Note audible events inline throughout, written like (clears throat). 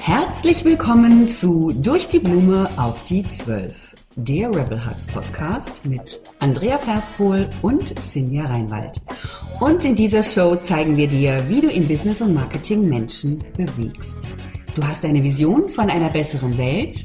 Herzlich willkommen zu Durch die Blume auf die Zwölf, der Rebel Hearts Podcast mit Andrea Perfkohl und Sinja Reinwald. Und in dieser Show zeigen wir dir, wie du in Business und Marketing Menschen bewegst. Du hast eine Vision von einer besseren Welt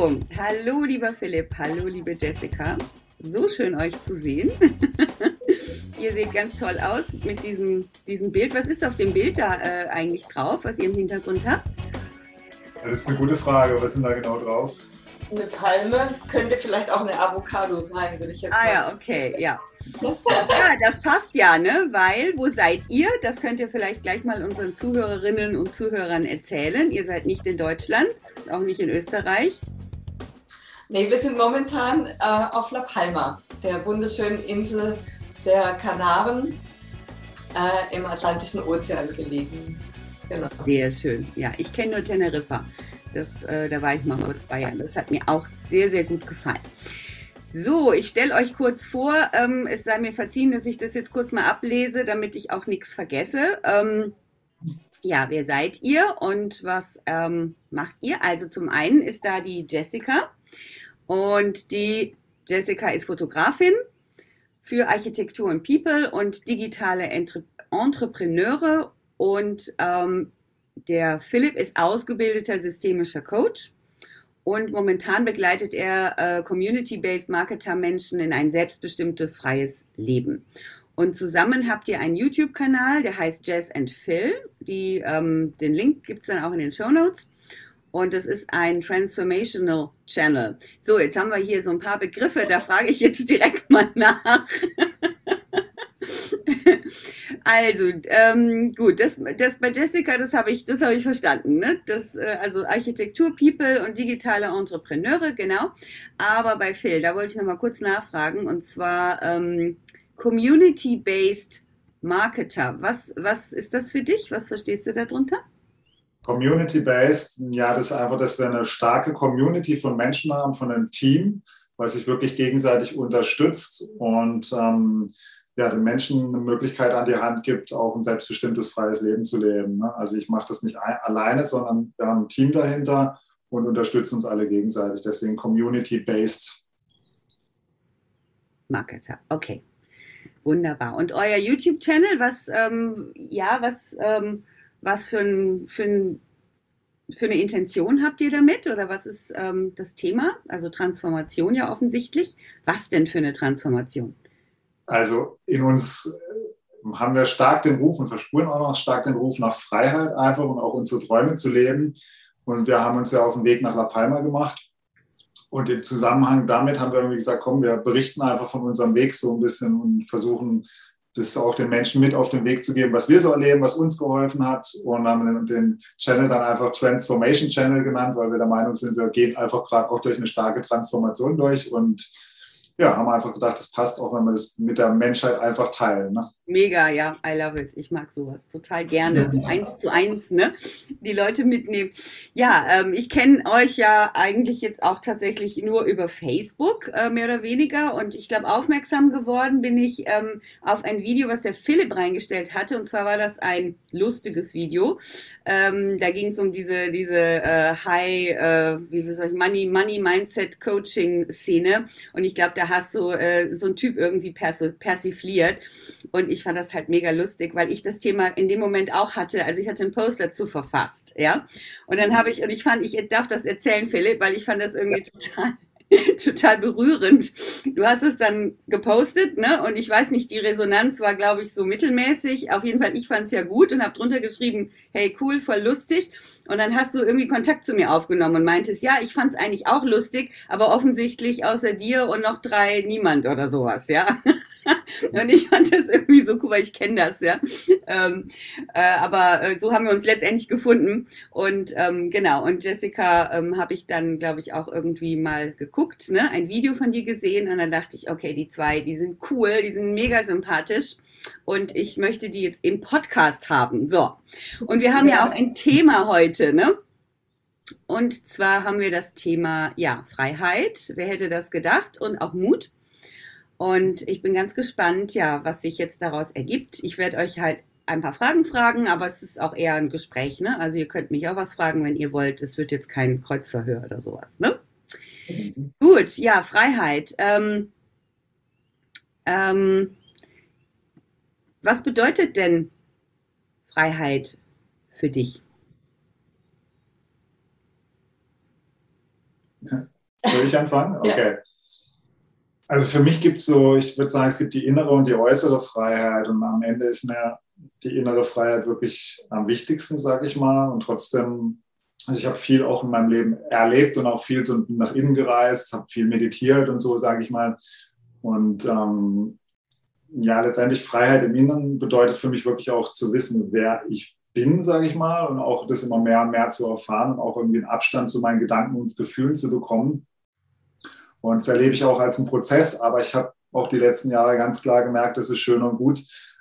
So, hallo lieber Philipp, hallo liebe Jessica. So schön euch zu sehen. (laughs) ihr seht ganz toll aus mit diesem, diesem Bild. Was ist auf dem Bild da äh, eigentlich drauf, was ihr im Hintergrund habt? Das ist eine gute Frage. Was ist denn da genau drauf? Eine Palme könnte vielleicht auch eine Avocado sein, würde ich jetzt ah, mal ja, okay, ja. ja, das passt ja, ne? Weil, wo seid ihr? Das könnt ihr vielleicht gleich mal unseren Zuhörerinnen und Zuhörern erzählen. Ihr seid nicht in Deutschland, auch nicht in Österreich. Nee, wir sind momentan äh, auf La Palma, der wunderschönen Insel der Kanaren äh, im Atlantischen Ozean gelegen. Genau. Sehr schön. Ja, ich kenne nur Teneriffa. Das, äh, da war ich mal vor zwei Jahren. Das hat mir auch sehr, sehr gut gefallen. So, ich stelle euch kurz vor, ähm, es sei mir verziehen, dass ich das jetzt kurz mal ablese, damit ich auch nichts vergesse. Ähm, ja, wer seid ihr und was ähm, macht ihr? Also zum einen ist da die Jessica und die Jessica ist Fotografin für Architektur und People und digitale Entre Entrepreneure. Und ähm, der Philipp ist ausgebildeter systemischer Coach. Und momentan begleitet er äh, Community-Based Marketer-Menschen in ein selbstbestimmtes, freies Leben. Und zusammen habt ihr einen YouTube-Kanal, der heißt Jazz and Phil. Die, ähm, den Link gibt es dann auch in den Show Notes und es ist ein Transformational Channel. So, jetzt haben wir hier so ein paar Begriffe, da frage ich jetzt direkt mal nach. (laughs) also, ähm, gut, das, das bei Jessica, das habe ich, habe ich verstanden. Ne? Das, äh, also Architektur, People und digitale Entrepreneure, genau. Aber bei Phil, da wollte ich noch mal kurz nachfragen und zwar ähm, Community-based Marketer. Was, was ist das für dich? Was verstehst du darunter? Community-based, ja, das ist einfach, dass wir eine starke Community von Menschen haben, von einem Team, was sich wirklich gegenseitig unterstützt und ähm, ja, den Menschen eine Möglichkeit an die Hand gibt, auch ein selbstbestimmtes freies Leben zu leben. Ne? Also ich mache das nicht alleine, sondern wir haben ein Team dahinter und unterstützen uns alle gegenseitig. Deswegen Community-based. Marketer, okay. Wunderbar. Und euer YouTube-Channel, was, ähm, ja, was, ähm, was für, ein, für, ein, für eine Intention habt ihr damit oder was ist ähm, das Thema? Also Transformation ja offensichtlich. Was denn für eine Transformation? Also in uns äh, haben wir stark den Ruf und verspüren auch noch stark den Ruf nach Freiheit einfach und auch unsere Träume zu leben. Und wir haben uns ja auf den Weg nach La Palma gemacht. Und im Zusammenhang damit haben wir irgendwie gesagt, komm, wir berichten einfach von unserem Weg so ein bisschen und versuchen das auch den Menschen mit auf den Weg zu geben, was wir so erleben, was uns geholfen hat. Und haben den Channel dann einfach Transformation Channel genannt, weil wir der Meinung sind, wir gehen einfach gerade auch durch eine starke Transformation durch und ja, haben einfach gedacht, das passt auch, wenn wir das mit der Menschheit einfach teilen. Ne? Mega, ja, I love it. Ich mag sowas total gerne. So eins zu eins, ne? Die Leute mitnehmen. Ja, ähm, ich kenne euch ja eigentlich jetzt auch tatsächlich nur über Facebook, äh, mehr oder weniger. Und ich glaube, aufmerksam geworden bin ich ähm, auf ein Video, was der Philipp reingestellt hatte. Und zwar war das ein lustiges Video. Ähm, da ging es um diese, diese äh, High, äh, wie soll ich, Money, Money Mindset Coaching Szene. Und ich glaube, da hast du äh, so ein Typ irgendwie persifliert. Und ich ich fand das halt mega lustig, weil ich das Thema in dem Moment auch hatte. Also ich hatte einen Post dazu verfasst, ja. Und dann habe ich, und ich fand, ich darf das erzählen, Philipp, weil ich fand das irgendwie total, (laughs) total berührend. Du hast es dann gepostet, ne? Und ich weiß nicht, die Resonanz war, glaube ich, so mittelmäßig. Auf jeden Fall, ich fand es ja gut und habe drunter geschrieben, hey, cool, voll lustig. Und dann hast du irgendwie Kontakt zu mir aufgenommen und meintest, ja, ich fand es eigentlich auch lustig, aber offensichtlich außer dir und noch drei niemand oder sowas, ja. (laughs) (laughs) und ich fand das irgendwie so cool, weil ich kenne das, ja. Ähm, äh, aber äh, so haben wir uns letztendlich gefunden. Und ähm, genau, und Jessica ähm, habe ich dann, glaube ich, auch irgendwie mal geguckt, ne? ein Video von dir gesehen und dann dachte ich, okay, die zwei, die sind cool, die sind mega sympathisch und ich möchte die jetzt im Podcast haben. So. Und wir haben ja, ja auch ein Thema heute, ne? Und zwar haben wir das Thema, ja, Freiheit. Wer hätte das gedacht? Und auch Mut. Und ich bin ganz gespannt, ja, was sich jetzt daraus ergibt. Ich werde euch halt ein paar Fragen fragen, aber es ist auch eher ein Gespräch, ne? Also ihr könnt mich auch was fragen, wenn ihr wollt. Es wird jetzt kein Kreuzverhör oder sowas, ne? Mhm. Gut, ja, Freiheit. Ähm, ähm, was bedeutet denn Freiheit für dich? Soll ich anfangen? Okay. Ja. Also für mich gibt es so, ich würde sagen, es gibt die innere und die äußere Freiheit und am Ende ist mir die innere Freiheit wirklich am wichtigsten, sage ich mal. Und trotzdem, also ich habe viel auch in meinem Leben erlebt und auch viel so nach innen gereist, habe viel meditiert und so, sage ich mal. Und ähm, ja, letztendlich Freiheit im Inneren bedeutet für mich wirklich auch zu wissen, wer ich bin, sage ich mal, und auch das immer mehr und mehr zu erfahren und auch irgendwie einen Abstand zu meinen Gedanken und Gefühlen zu bekommen. Und das erlebe ich auch als einen Prozess, aber ich habe auch die letzten Jahre ganz klar gemerkt, das ist schön und gut.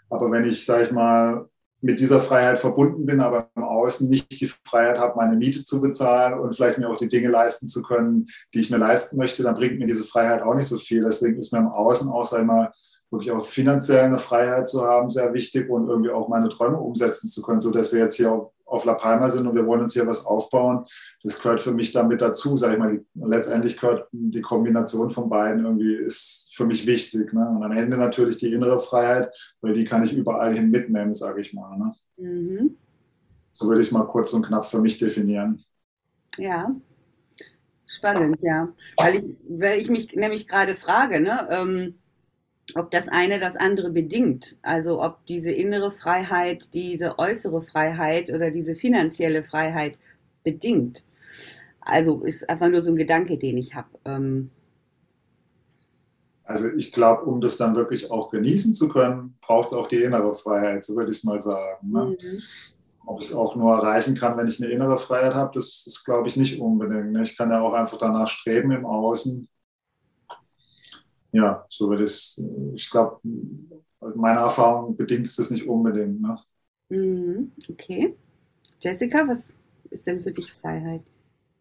Aber wenn ich, sage ich mal, mit dieser Freiheit verbunden bin, aber im Außen nicht die Freiheit habe, meine Miete zu bezahlen und vielleicht mir auch die Dinge leisten zu können, die ich mir leisten möchte, dann bringt mir diese Freiheit auch nicht so viel. Deswegen ist mir im Außen auch, sage ich mal, wirklich auch finanziell eine Freiheit zu haben, sehr wichtig und irgendwie auch meine Träume umsetzen zu können, so dass wir jetzt hier auch auf La Palma sind und wir wollen uns hier was aufbauen. Das gehört für mich damit dazu, sage ich mal. letztendlich gehört die Kombination von beiden irgendwie ist für mich wichtig. Ne? Und am Ende natürlich die innere Freiheit, weil die kann ich überall hin mitnehmen, sage ich mal. Ne? Mhm. So würde ich mal kurz und knapp für mich definieren. Ja, spannend, ja. Weil ich, weil ich mich nämlich gerade frage, ne? Ähm, ob das eine das andere bedingt. Also ob diese innere Freiheit, diese äußere Freiheit oder diese finanzielle Freiheit bedingt. Also ist einfach nur so ein Gedanke, den ich habe. Ähm also ich glaube, um das dann wirklich auch genießen zu können, braucht es auch die innere Freiheit, so würde ich es mal sagen. Ne? Mhm. Ob ich es auch nur erreichen kann, wenn ich eine innere Freiheit habe, das, das glaube ich nicht unbedingt. Ne? Ich kann ja auch einfach danach streben im Außen, ja, so wird es, ich glaube, meine Erfahrung bedingt es das nicht unbedingt. Ne? Mhm, okay. Jessica, was ist denn für dich Freiheit?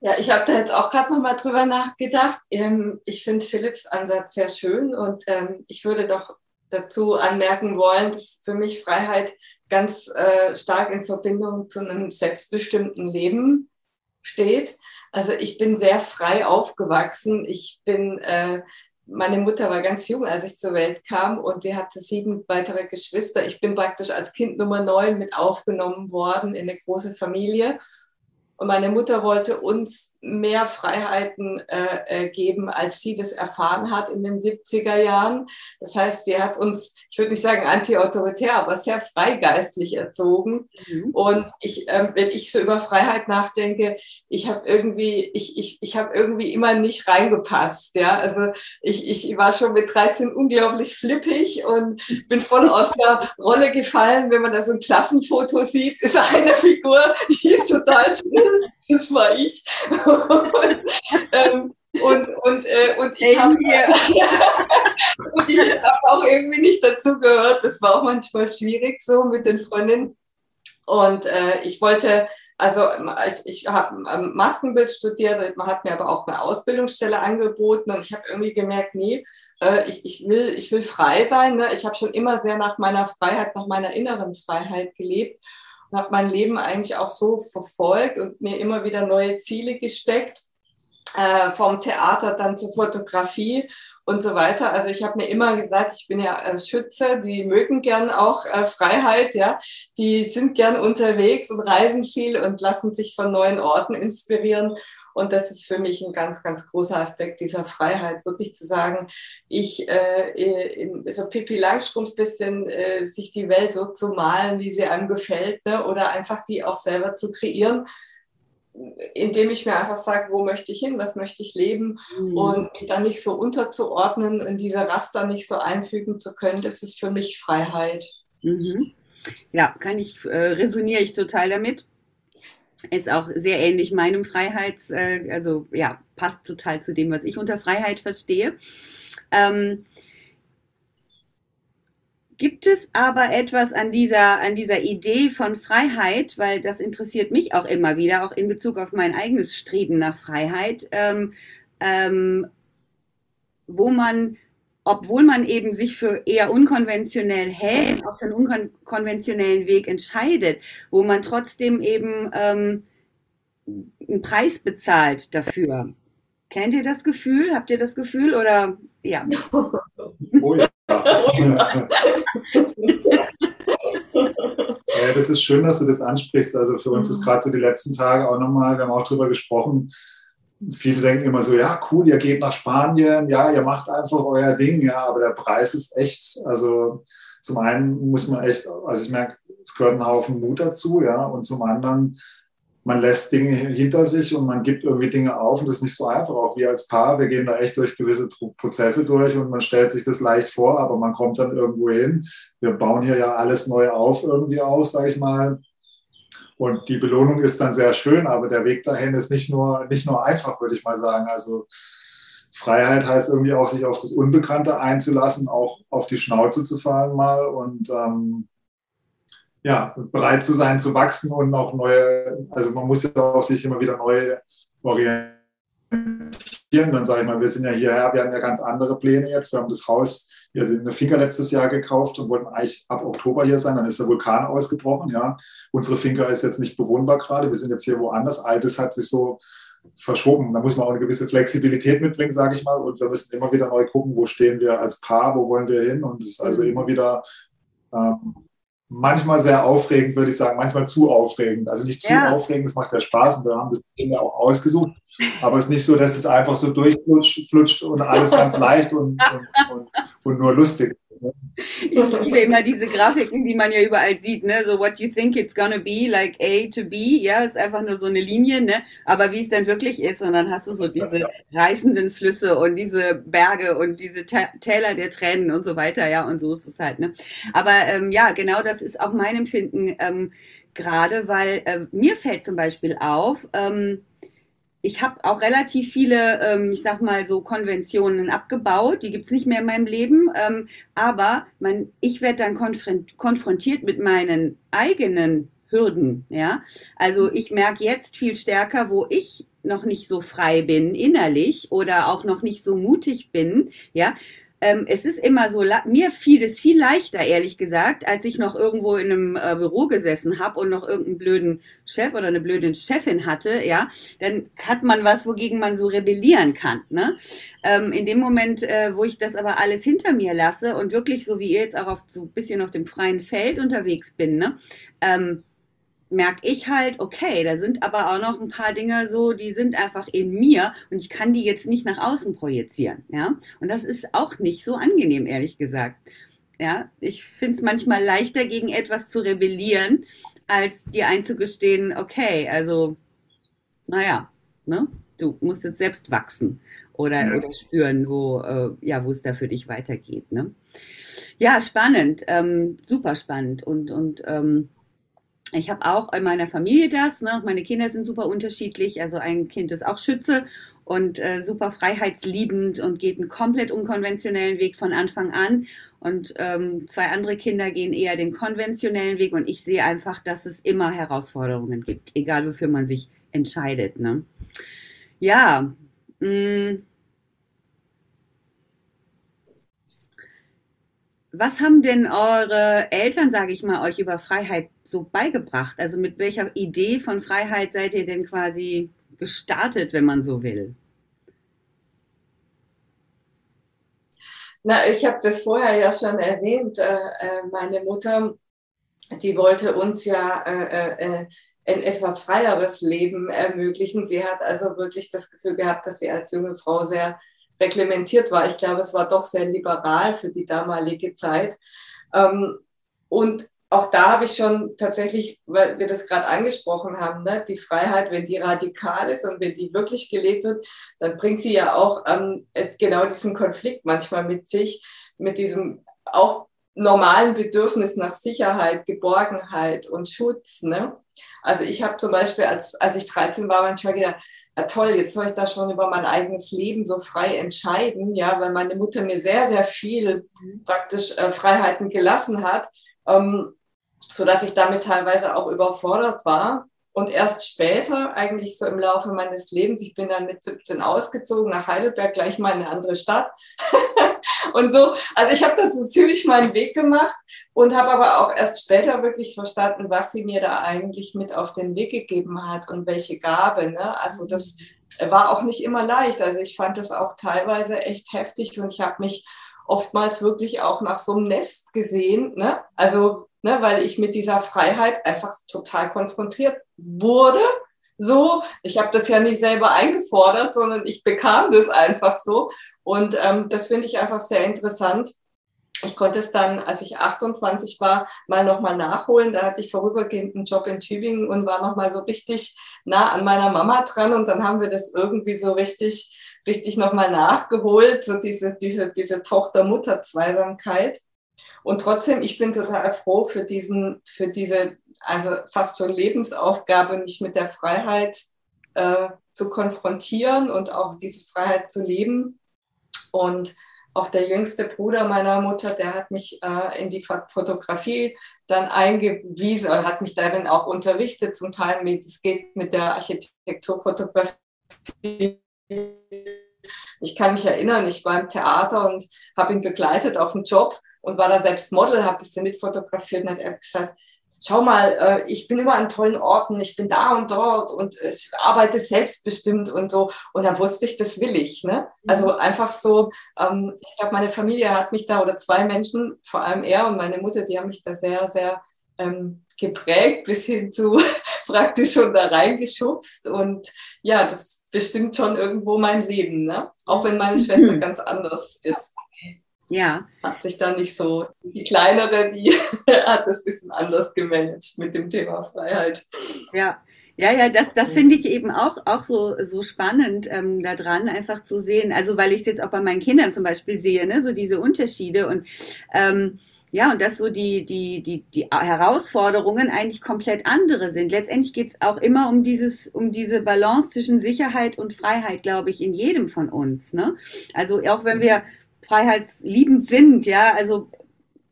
Ja, ich habe da jetzt auch gerade nochmal drüber nachgedacht. Ähm, ich finde Philipps Ansatz sehr schön und ähm, ich würde doch dazu anmerken wollen, dass für mich Freiheit ganz äh, stark in Verbindung zu einem selbstbestimmten Leben steht. Also ich bin sehr frei aufgewachsen. Ich bin äh, meine Mutter war ganz jung, als ich zur Welt kam und sie hatte sieben weitere Geschwister. Ich bin praktisch als Kind Nummer neun mit aufgenommen worden in eine große Familie. Und meine Mutter wollte uns mehr Freiheiten äh, äh geben, als sie das erfahren hat in den 70er Jahren. Das heißt, sie hat uns, ich würde nicht sagen anti-autoritär, aber sehr freigeistlich erzogen. Mhm. Und ich, äh, wenn ich so über Freiheit nachdenke, ich habe irgendwie, ich, ich, ich habe irgendwie immer nicht reingepasst. Ja, also ich, ich war schon mit 13 unglaublich flippig und bin voll aus der Rolle gefallen. Wenn man da so ein Klassenfoto sieht, ist eine Figur, die ist total schön. (laughs) Das war ich und, ähm, und, und, äh, und ich habe (laughs) hab auch irgendwie nicht dazu gehört. Das war auch manchmal schwierig so mit den Freundinnen. Und äh, ich wollte, also ich, ich habe Maskenbild studiert, man hat mir aber auch eine Ausbildungsstelle angeboten und ich habe irgendwie gemerkt, nee, äh, ich, ich, will, ich will frei sein. Ne? Ich habe schon immer sehr nach meiner Freiheit, nach meiner inneren Freiheit gelebt und habe mein Leben eigentlich auch so verfolgt und mir immer wieder neue Ziele gesteckt. äh, vom Theater dann zur Fotografie und so weiter. Also ich habe mir immer gesagt, ich bin ja äh, Schütze, die mögen gern auch äh, Freiheit, ja, die sind gern unterwegs und reisen viel und lassen sich von neuen Orten inspirieren. Und das ist für mich ein ganz, ganz großer Aspekt dieser Freiheit, wirklich zu sagen, ich, äh, so Pippi Langstrumpf bisschen, äh, sich die Welt so zu malen, wie sie einem gefällt, ne? oder einfach die auch selber zu kreieren indem ich mir einfach sage, wo möchte ich hin, was möchte ich leben mhm. und mich dann nicht so unterzuordnen, in diese Raster nicht so einfügen zu können, das ist für mich Freiheit. Mhm. Ja, kann ich, äh, resoniere ich total damit. Ist auch sehr ähnlich meinem Freiheits, äh, also ja, passt total zu dem, was ich unter Freiheit verstehe. Ähm, Gibt es aber etwas an dieser, an dieser Idee von Freiheit, weil das interessiert mich auch immer wieder, auch in Bezug auf mein eigenes Streben nach Freiheit, ähm, ähm, wo man, obwohl man eben sich für eher unkonventionell hält, auf einen unkonventionellen Weg entscheidet, wo man trotzdem eben ähm, einen Preis bezahlt dafür. Kennt ihr das Gefühl? Habt ihr das Gefühl oder ja? Oh ja. ja, das ist schön, dass du das ansprichst. Also für uns ist mhm. gerade so die letzten Tage auch nochmal, wir haben auch drüber gesprochen, viele denken immer so, ja, cool, ihr geht nach Spanien, ja, ihr macht einfach euer Ding, ja, aber der Preis ist echt, also zum einen muss man echt, also ich merke, es gehört ein Haufen Mut dazu, ja, und zum anderen man lässt Dinge hinter sich und man gibt irgendwie Dinge auf und das ist nicht so einfach. Auch wir als Paar, wir gehen da echt durch gewisse Prozesse durch und man stellt sich das leicht vor, aber man kommt dann irgendwo hin. Wir bauen hier ja alles neu auf irgendwie aus, sage ich mal. Und die Belohnung ist dann sehr schön, aber der Weg dahin ist nicht nur, nicht nur einfach, würde ich mal sagen. Also Freiheit heißt irgendwie auch, sich auf das Unbekannte einzulassen, auch auf die Schnauze zu fallen mal und ähm, ja, bereit zu sein, zu wachsen und auch neue, also man muss ja auch sich immer wieder neu orientieren. Dann sage ich mal, wir sind ja hierher, wir haben ja ganz andere Pläne jetzt. Wir haben das Haus, hier eine Finca letztes Jahr gekauft und wollten eigentlich ab Oktober hier sein. Dann ist der Vulkan ausgebrochen. Ja, unsere Finca ist jetzt nicht bewohnbar gerade. Wir sind jetzt hier woanders. Altes hat sich so verschoben. Da muss man auch eine gewisse Flexibilität mitbringen, sage ich mal. Und wir müssen immer wieder neu gucken, wo stehen wir als Paar, wo wollen wir hin. Und es ist also mhm. immer wieder ähm, manchmal sehr aufregend, würde ich sagen, manchmal zu aufregend. Also nicht zu ja. aufregend, es macht ja Spaß und wir haben das ja auch ausgesucht. Aber es ist nicht so, dass es einfach so durchflutscht und alles ganz leicht und, und, und, und nur lustig. Ich liebe immer diese Grafiken, die man ja überall sieht, ne? So what you think it's gonna be, like A to B, ja, ist einfach nur so eine Linie, ne? Aber wie es dann wirklich ist, und dann hast du so diese reißenden Flüsse und diese Berge und diese Täler der Tränen und so weiter, ja, und so ist es halt, ne? Aber ähm, ja, genau das ist auch mein Empfinden ähm, gerade, weil äh, mir fällt zum Beispiel auf, ähm, ich habe auch relativ viele, ähm, ich sag mal so Konventionen abgebaut. Die gibt's nicht mehr in meinem Leben. Ähm, aber man, ich werde dann konfrontiert mit meinen eigenen Hürden. Ja, also ich merke jetzt viel stärker, wo ich noch nicht so frei bin innerlich oder auch noch nicht so mutig bin. Ja, ähm, es ist immer so, mir fiel es viel leichter, ehrlich gesagt, als ich noch irgendwo in einem äh, Büro gesessen habe und noch irgendeinen blöden Chef oder eine blöde Chefin hatte, ja, dann hat man was, wogegen man so rebellieren kann. Ne? Ähm, in dem Moment, äh, wo ich das aber alles hinter mir lasse und wirklich so wie ihr jetzt auch auf so ein bisschen auf dem freien Feld unterwegs bin, ne, ähm, merke ich halt, okay, da sind aber auch noch ein paar Dinge so, die sind einfach in mir und ich kann die jetzt nicht nach außen projizieren, ja. Und das ist auch nicht so angenehm, ehrlich gesagt. Ja, ich finde es manchmal leichter, gegen etwas zu rebellieren, als dir einzugestehen, okay, also, naja, ne? Du musst jetzt selbst wachsen oder, ja. oder spüren, wo, äh, ja, wo es da für dich weitergeht. Ne? Ja, spannend, ähm, super spannend und, und ähm, ich habe auch in meiner Familie das. Ne? Meine Kinder sind super unterschiedlich. Also ein Kind ist auch Schütze und äh, super freiheitsliebend und geht einen komplett unkonventionellen Weg von Anfang an. Und ähm, zwei andere Kinder gehen eher den konventionellen Weg. Und ich sehe einfach, dass es immer Herausforderungen gibt, egal wofür man sich entscheidet. Ne? Ja, mh, Was haben denn eure Eltern, sage ich mal, euch über Freiheit so beigebracht? Also mit welcher Idee von Freiheit seid ihr denn quasi gestartet, wenn man so will? Na, ich habe das vorher ja schon erwähnt. Äh, äh, meine Mutter, die wollte uns ja äh, ein etwas freieres Leben ermöglichen. Sie hat also wirklich das Gefühl gehabt, dass sie als junge Frau sehr reglementiert war. Ich glaube, es war doch sehr liberal für die damalige Zeit. Ähm, und auch da habe ich schon tatsächlich, weil wir das gerade angesprochen haben, ne, die Freiheit, wenn die radikal ist und wenn die wirklich gelebt wird, dann bringt sie ja auch ähm, genau diesen Konflikt manchmal mit sich, mit diesem auch normalen Bedürfnis nach Sicherheit, Geborgenheit und Schutz. Ne? Also ich habe zum Beispiel, als, als ich 13 war, manchmal gedacht, ja toll, jetzt soll ich da schon über mein eigenes Leben so frei entscheiden, ja, weil meine Mutter mir sehr, sehr viel mhm. praktisch äh, Freiheiten gelassen hat. Ähm, so dass ich damit teilweise auch überfordert war. Und erst später, eigentlich so im Laufe meines Lebens, ich bin dann mit 17 ausgezogen nach Heidelberg, gleich mal in eine andere Stadt. (laughs) und so, also ich habe das so ziemlich meinen Weg gemacht und habe aber auch erst später wirklich verstanden, was sie mir da eigentlich mit auf den Weg gegeben hat und welche Gabe. Ne? Also das war auch nicht immer leicht. Also ich fand das auch teilweise echt heftig und ich habe mich oftmals wirklich auch nach so einem Nest gesehen. Ne? Also ne, weil ich mit dieser Freiheit einfach total konfrontiert wurde. So, ich habe das ja nicht selber eingefordert, sondern ich bekam das einfach so. Und ähm, das finde ich einfach sehr interessant. Ich konnte es dann, als ich 28 war, mal nochmal nachholen. Da hatte ich vorübergehend einen Job in Tübingen und war nochmal so richtig nah an meiner Mama dran. Und dann haben wir das irgendwie so richtig, richtig nochmal nachgeholt, so diese, diese, diese Tochter-Mutter-Zweisamkeit. Und trotzdem, ich bin total froh für diesen, für diese, also fast schon Lebensaufgabe, mich mit der Freiheit äh, zu konfrontieren und auch diese Freiheit zu leben. Und auch der jüngste Bruder meiner Mutter, der hat mich äh, in die Fotografie dann eingewiesen, oder hat mich darin auch unterrichtet, zum Teil mit, es geht mit der Architekturfotografie. Ich kann mich erinnern, ich war im Theater und habe ihn begleitet auf einen Job und war da selbst Model, habe ein bisschen mitfotografiert und hat er gesagt, schau mal, äh, ich bin immer an tollen Orten, ich bin da und dort und ich arbeite selbstbestimmt und so. Und dann wusste ich, das will ich. Ne? Also mhm. einfach so, ähm, ich glaube, meine Familie hat mich da, oder zwei Menschen, vor allem er und meine Mutter, die haben mich da sehr, sehr ähm, geprägt, bis hin zu (laughs) praktisch schon da reingeschubst. Und ja, das bestimmt schon irgendwo mein Leben, ne? auch wenn meine Schwester ganz anders ist. Ja. Hat sich dann nicht so, die kleinere, die (laughs) hat das ein bisschen anders gemanagt mit dem Thema Freiheit. Ja. Ja, ja, das, das finde ich eben auch, auch so, so spannend ähm, daran, einfach zu sehen. Also, weil ich es jetzt auch bei meinen Kindern zum Beispiel sehe, ne, so diese Unterschiede und ähm, ja, und dass so die, die, die, die Herausforderungen eigentlich komplett andere sind. Letztendlich geht es auch immer um dieses, um diese Balance zwischen Sicherheit und Freiheit, glaube ich, in jedem von uns. Ne? Also auch wenn wir freiheitsliebend sind, ja, also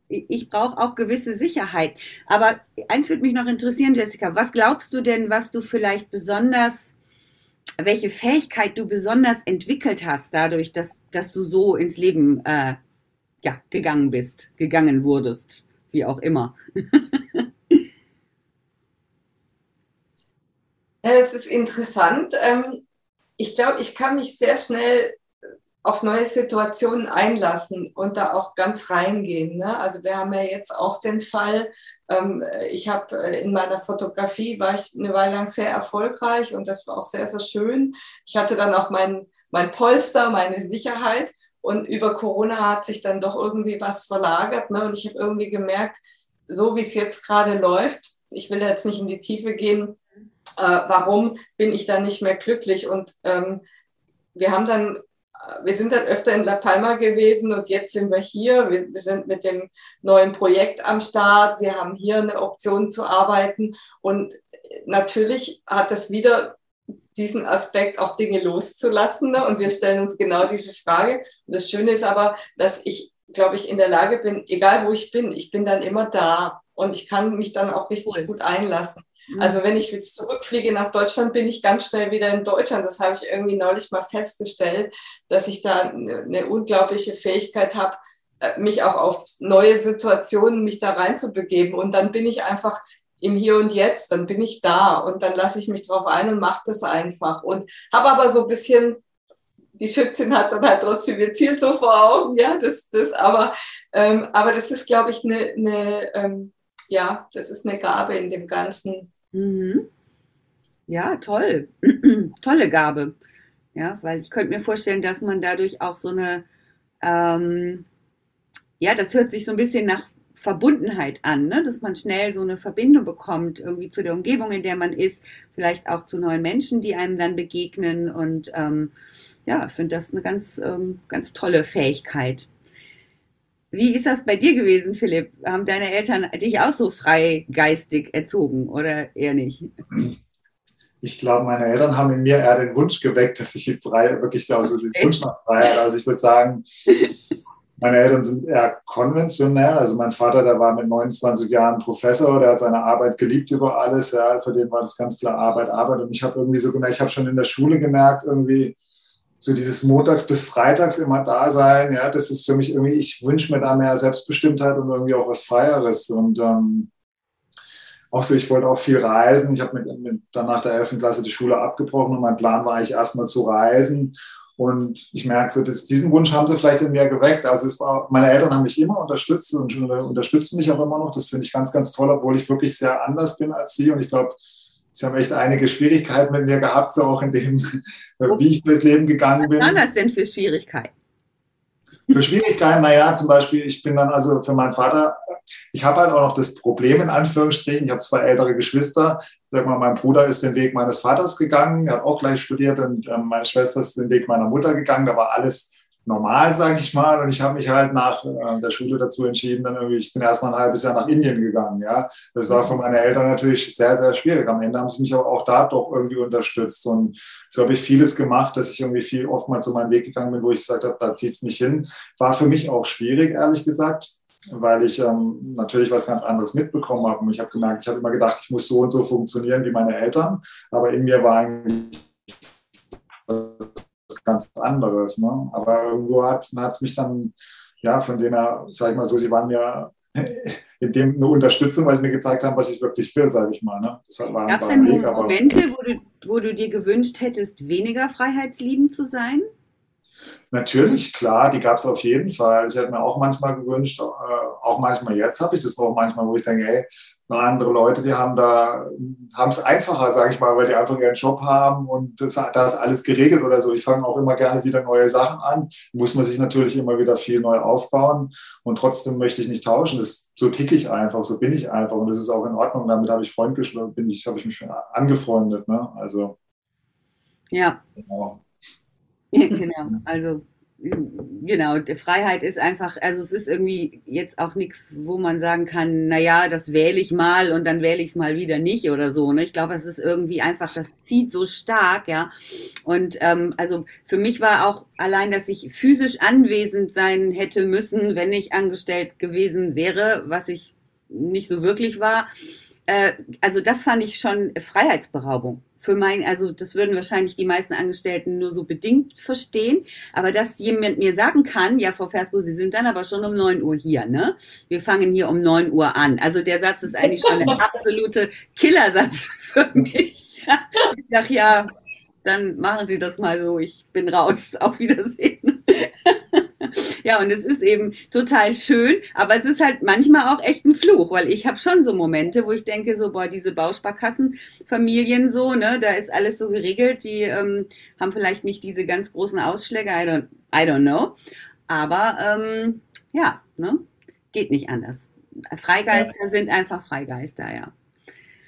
ich brauche auch gewisse Sicherheit. Aber eins würde mich noch interessieren, Jessica, was glaubst du denn, was du vielleicht besonders, welche Fähigkeit du besonders entwickelt hast, dadurch, dass, dass du so ins Leben äh, ja, gegangen bist, gegangen wurdest, wie auch immer? (laughs) Es ist interessant. Ähm, ich glaube, ich kann mich sehr schnell auf neue Situationen einlassen und da auch ganz reingehen. Ne? Also wir haben ja jetzt auch den Fall, ähm, ich habe äh, in meiner Fotografie, war ich eine Weile lang sehr erfolgreich und das war auch sehr, sehr schön. Ich hatte dann auch mein, mein Polster, meine Sicherheit und über Corona hat sich dann doch irgendwie was verlagert. Ne? Und ich habe irgendwie gemerkt, so wie es jetzt gerade läuft, ich will jetzt nicht in die Tiefe gehen, äh, warum bin ich da nicht mehr glücklich? Und ähm, wir haben dann wir sind dann öfter in La Palma gewesen und jetzt sind wir hier. Wir, wir, sind mit dem neuen Projekt am Start. Wir haben hier eine Option zu arbeiten. Und natürlich hat das wieder diesen Aspekt, auch Dinge loszulassen. Ne? Und wir stellen uns genau diese Frage. Und das Schöne ist aber, dass ich, glaube ich, in der Lage bin, egal wo ich bin, ich bin dann immer da. Und ich kann mich dann auch richtig cool. gut einlassen. Also wenn ich jetzt zurückfliege nach Deutschland, bin ich ganz schnell wieder in Deutschland. Das habe ich irgendwie neulich mal festgestellt, dass ich da eine unglaubliche Fähigkeit habe, äh, mich auch auf neue Situationen, mich da reinzubegeben. Und dann bin ich einfach im Hier und Jetzt, dann bin ich da und dann lasse ich mich drauf ein und mache das einfach. Und habe aber so ein bisschen die Schützin hat dann halt trotzdem ihr Ziel so vor Augen, ja, das, das aber, ähm, aber das ist, glaube ich, eine, eine ähm, ja, das ist eine Gabe in dem Ganzen. Mhm. Ja, toll. (clears throat) Tolle Gabe. Ja, weil ich könnte mir vorstellen, dass man dadurch auch so eine, ähm, ja, das hört sich so ein bisschen nach Verbundenheit an, ne? dass man schnell so eine Verbindung bekommt, irgendwie zu der Umgebung, in der man ist, vielleicht auch zu neuen Menschen, die einem dann begegnen. Und ähm, ja, ich finde das eine ganz, ähm, ganz tolle Fähigkeit. Wie ist das bei dir gewesen, Philipp? Haben deine Eltern dich auch so freigeistig erzogen oder eher nicht? Ich glaube, meine Eltern haben in mir eher den Wunsch geweckt, dass ich frei, wirklich also diesen Wunsch nach Freiheit. Also ich würde sagen, meine Eltern sind eher konventionell. Also mein Vater, der war mit 29 Jahren Professor, der hat seine Arbeit geliebt über alles. Ja, für den war das ganz klar Arbeit, Arbeit. Und ich habe irgendwie so gemerkt, ich habe schon in der Schule gemerkt, irgendwie, so dieses Montags bis Freitags immer da sein, ja, das ist für mich irgendwie, ich wünsche mir da mehr Selbstbestimmtheit und irgendwie auch was Freieres. Und ähm, auch so, ich wollte auch viel reisen. Ich habe mit, mit, dann nach der 11. Klasse die Schule abgebrochen und mein Plan war eigentlich erstmal zu reisen. Und ich merke so, dass diesen Wunsch haben sie vielleicht in mir geweckt. Also es war, meine Eltern haben mich immer unterstützt und unterstützen mich auch immer noch. Das finde ich ganz, ganz toll, obwohl ich wirklich sehr anders bin als sie. Und ich glaube, Sie haben echt einige Schwierigkeiten mit mir gehabt, so auch in dem, (laughs) wie ich durchs Leben gegangen bin. Was waren das denn für Schwierigkeiten? Für Schwierigkeiten, naja, zum Beispiel, ich bin dann also für meinen Vater, ich habe halt auch noch das Problem in Anführungsstrichen, ich habe zwei ältere Geschwister, sag mal, mein Bruder ist den Weg meines Vaters gegangen, er hat auch gleich studiert und äh, meine Schwester ist den Weg meiner Mutter gegangen, da war alles normal, sage ich mal. Und ich habe mich halt nach äh, der Schule dazu entschieden, dann irgendwie, ich bin erstmal ein halbes Jahr nach Indien gegangen. Ja, das war für meine Eltern natürlich sehr, sehr schwierig. Am Ende haben sie mich aber auch da doch irgendwie unterstützt. Und so habe ich vieles gemacht, dass ich irgendwie viel oftmals so meinen Weg gegangen bin, wo ich gesagt habe, da zieht es mich hin. War für mich auch schwierig, ehrlich gesagt weil ich ähm, natürlich was ganz anderes mitbekommen habe. Und ich habe gemerkt, ich habe immer gedacht, ich muss so und so funktionieren wie meine Eltern, aber in mir war eigentlich ganz anderes. Ne? Aber irgendwo hat es mich dann, ja, von dem her, sag ich mal so, sie waren mir (laughs) in dem eine Unterstützung, weil sie mir gezeigt haben, was ich wirklich will, sage ich mal. Ne? Gab es denn Weg, Momente, wo du, wo du dir gewünscht hättest, weniger freiheitsliebend zu sein? Natürlich, klar, die gab es auf jeden Fall. Ich hätte mir auch manchmal gewünscht, äh, auch manchmal jetzt habe ich das auch manchmal, wo ich denke, hey, andere Leute, die haben da, haben es einfacher, sage ich mal, weil die einfach ihren Job haben und das, da ist alles geregelt oder so. Ich fange auch immer gerne wieder neue Sachen an. Muss man sich natürlich immer wieder viel neu aufbauen und trotzdem möchte ich nicht tauschen. Das, so ticke ich einfach, so bin ich einfach und das ist auch in Ordnung. Damit habe ich Freund bin ich, habe ich mich angefreundet. Ne? Also ja. Genau. (laughs) genau, also genau, Freiheit ist einfach, also es ist irgendwie jetzt auch nichts, wo man sagen kann, naja, das wähle ich mal und dann wähle ich es mal wieder nicht oder so. Ne? Ich glaube, es ist irgendwie einfach, das zieht so stark, ja. Und ähm, also für mich war auch allein, dass ich physisch anwesend sein hätte müssen, wenn ich angestellt gewesen wäre, was ich nicht so wirklich war. Äh, also das fand ich schon Freiheitsberaubung für mein, also das würden wahrscheinlich die meisten Angestellten nur so bedingt verstehen, aber dass jemand mir sagen kann, ja, Frau Versbo, Sie sind dann aber schon um 9 Uhr hier, ne? Wir fangen hier um 9 Uhr an. Also der Satz ist eigentlich schon ein (laughs) absolute Killersatz für mich. Ich sag ja, dann machen Sie das mal so, ich bin raus. (laughs) Auf Wiedersehen. Ja, und es ist eben total schön, aber es ist halt manchmal auch echt ein Fluch, weil ich habe schon so Momente, wo ich denke, so, boah, diese Bausparkassenfamilien so, ne, da ist alles so geregelt, die ähm, haben vielleicht nicht diese ganz großen Ausschläge, I don't, I don't know. Aber ähm, ja, ne, geht nicht anders. Freigeister ja. sind einfach Freigeister, ja.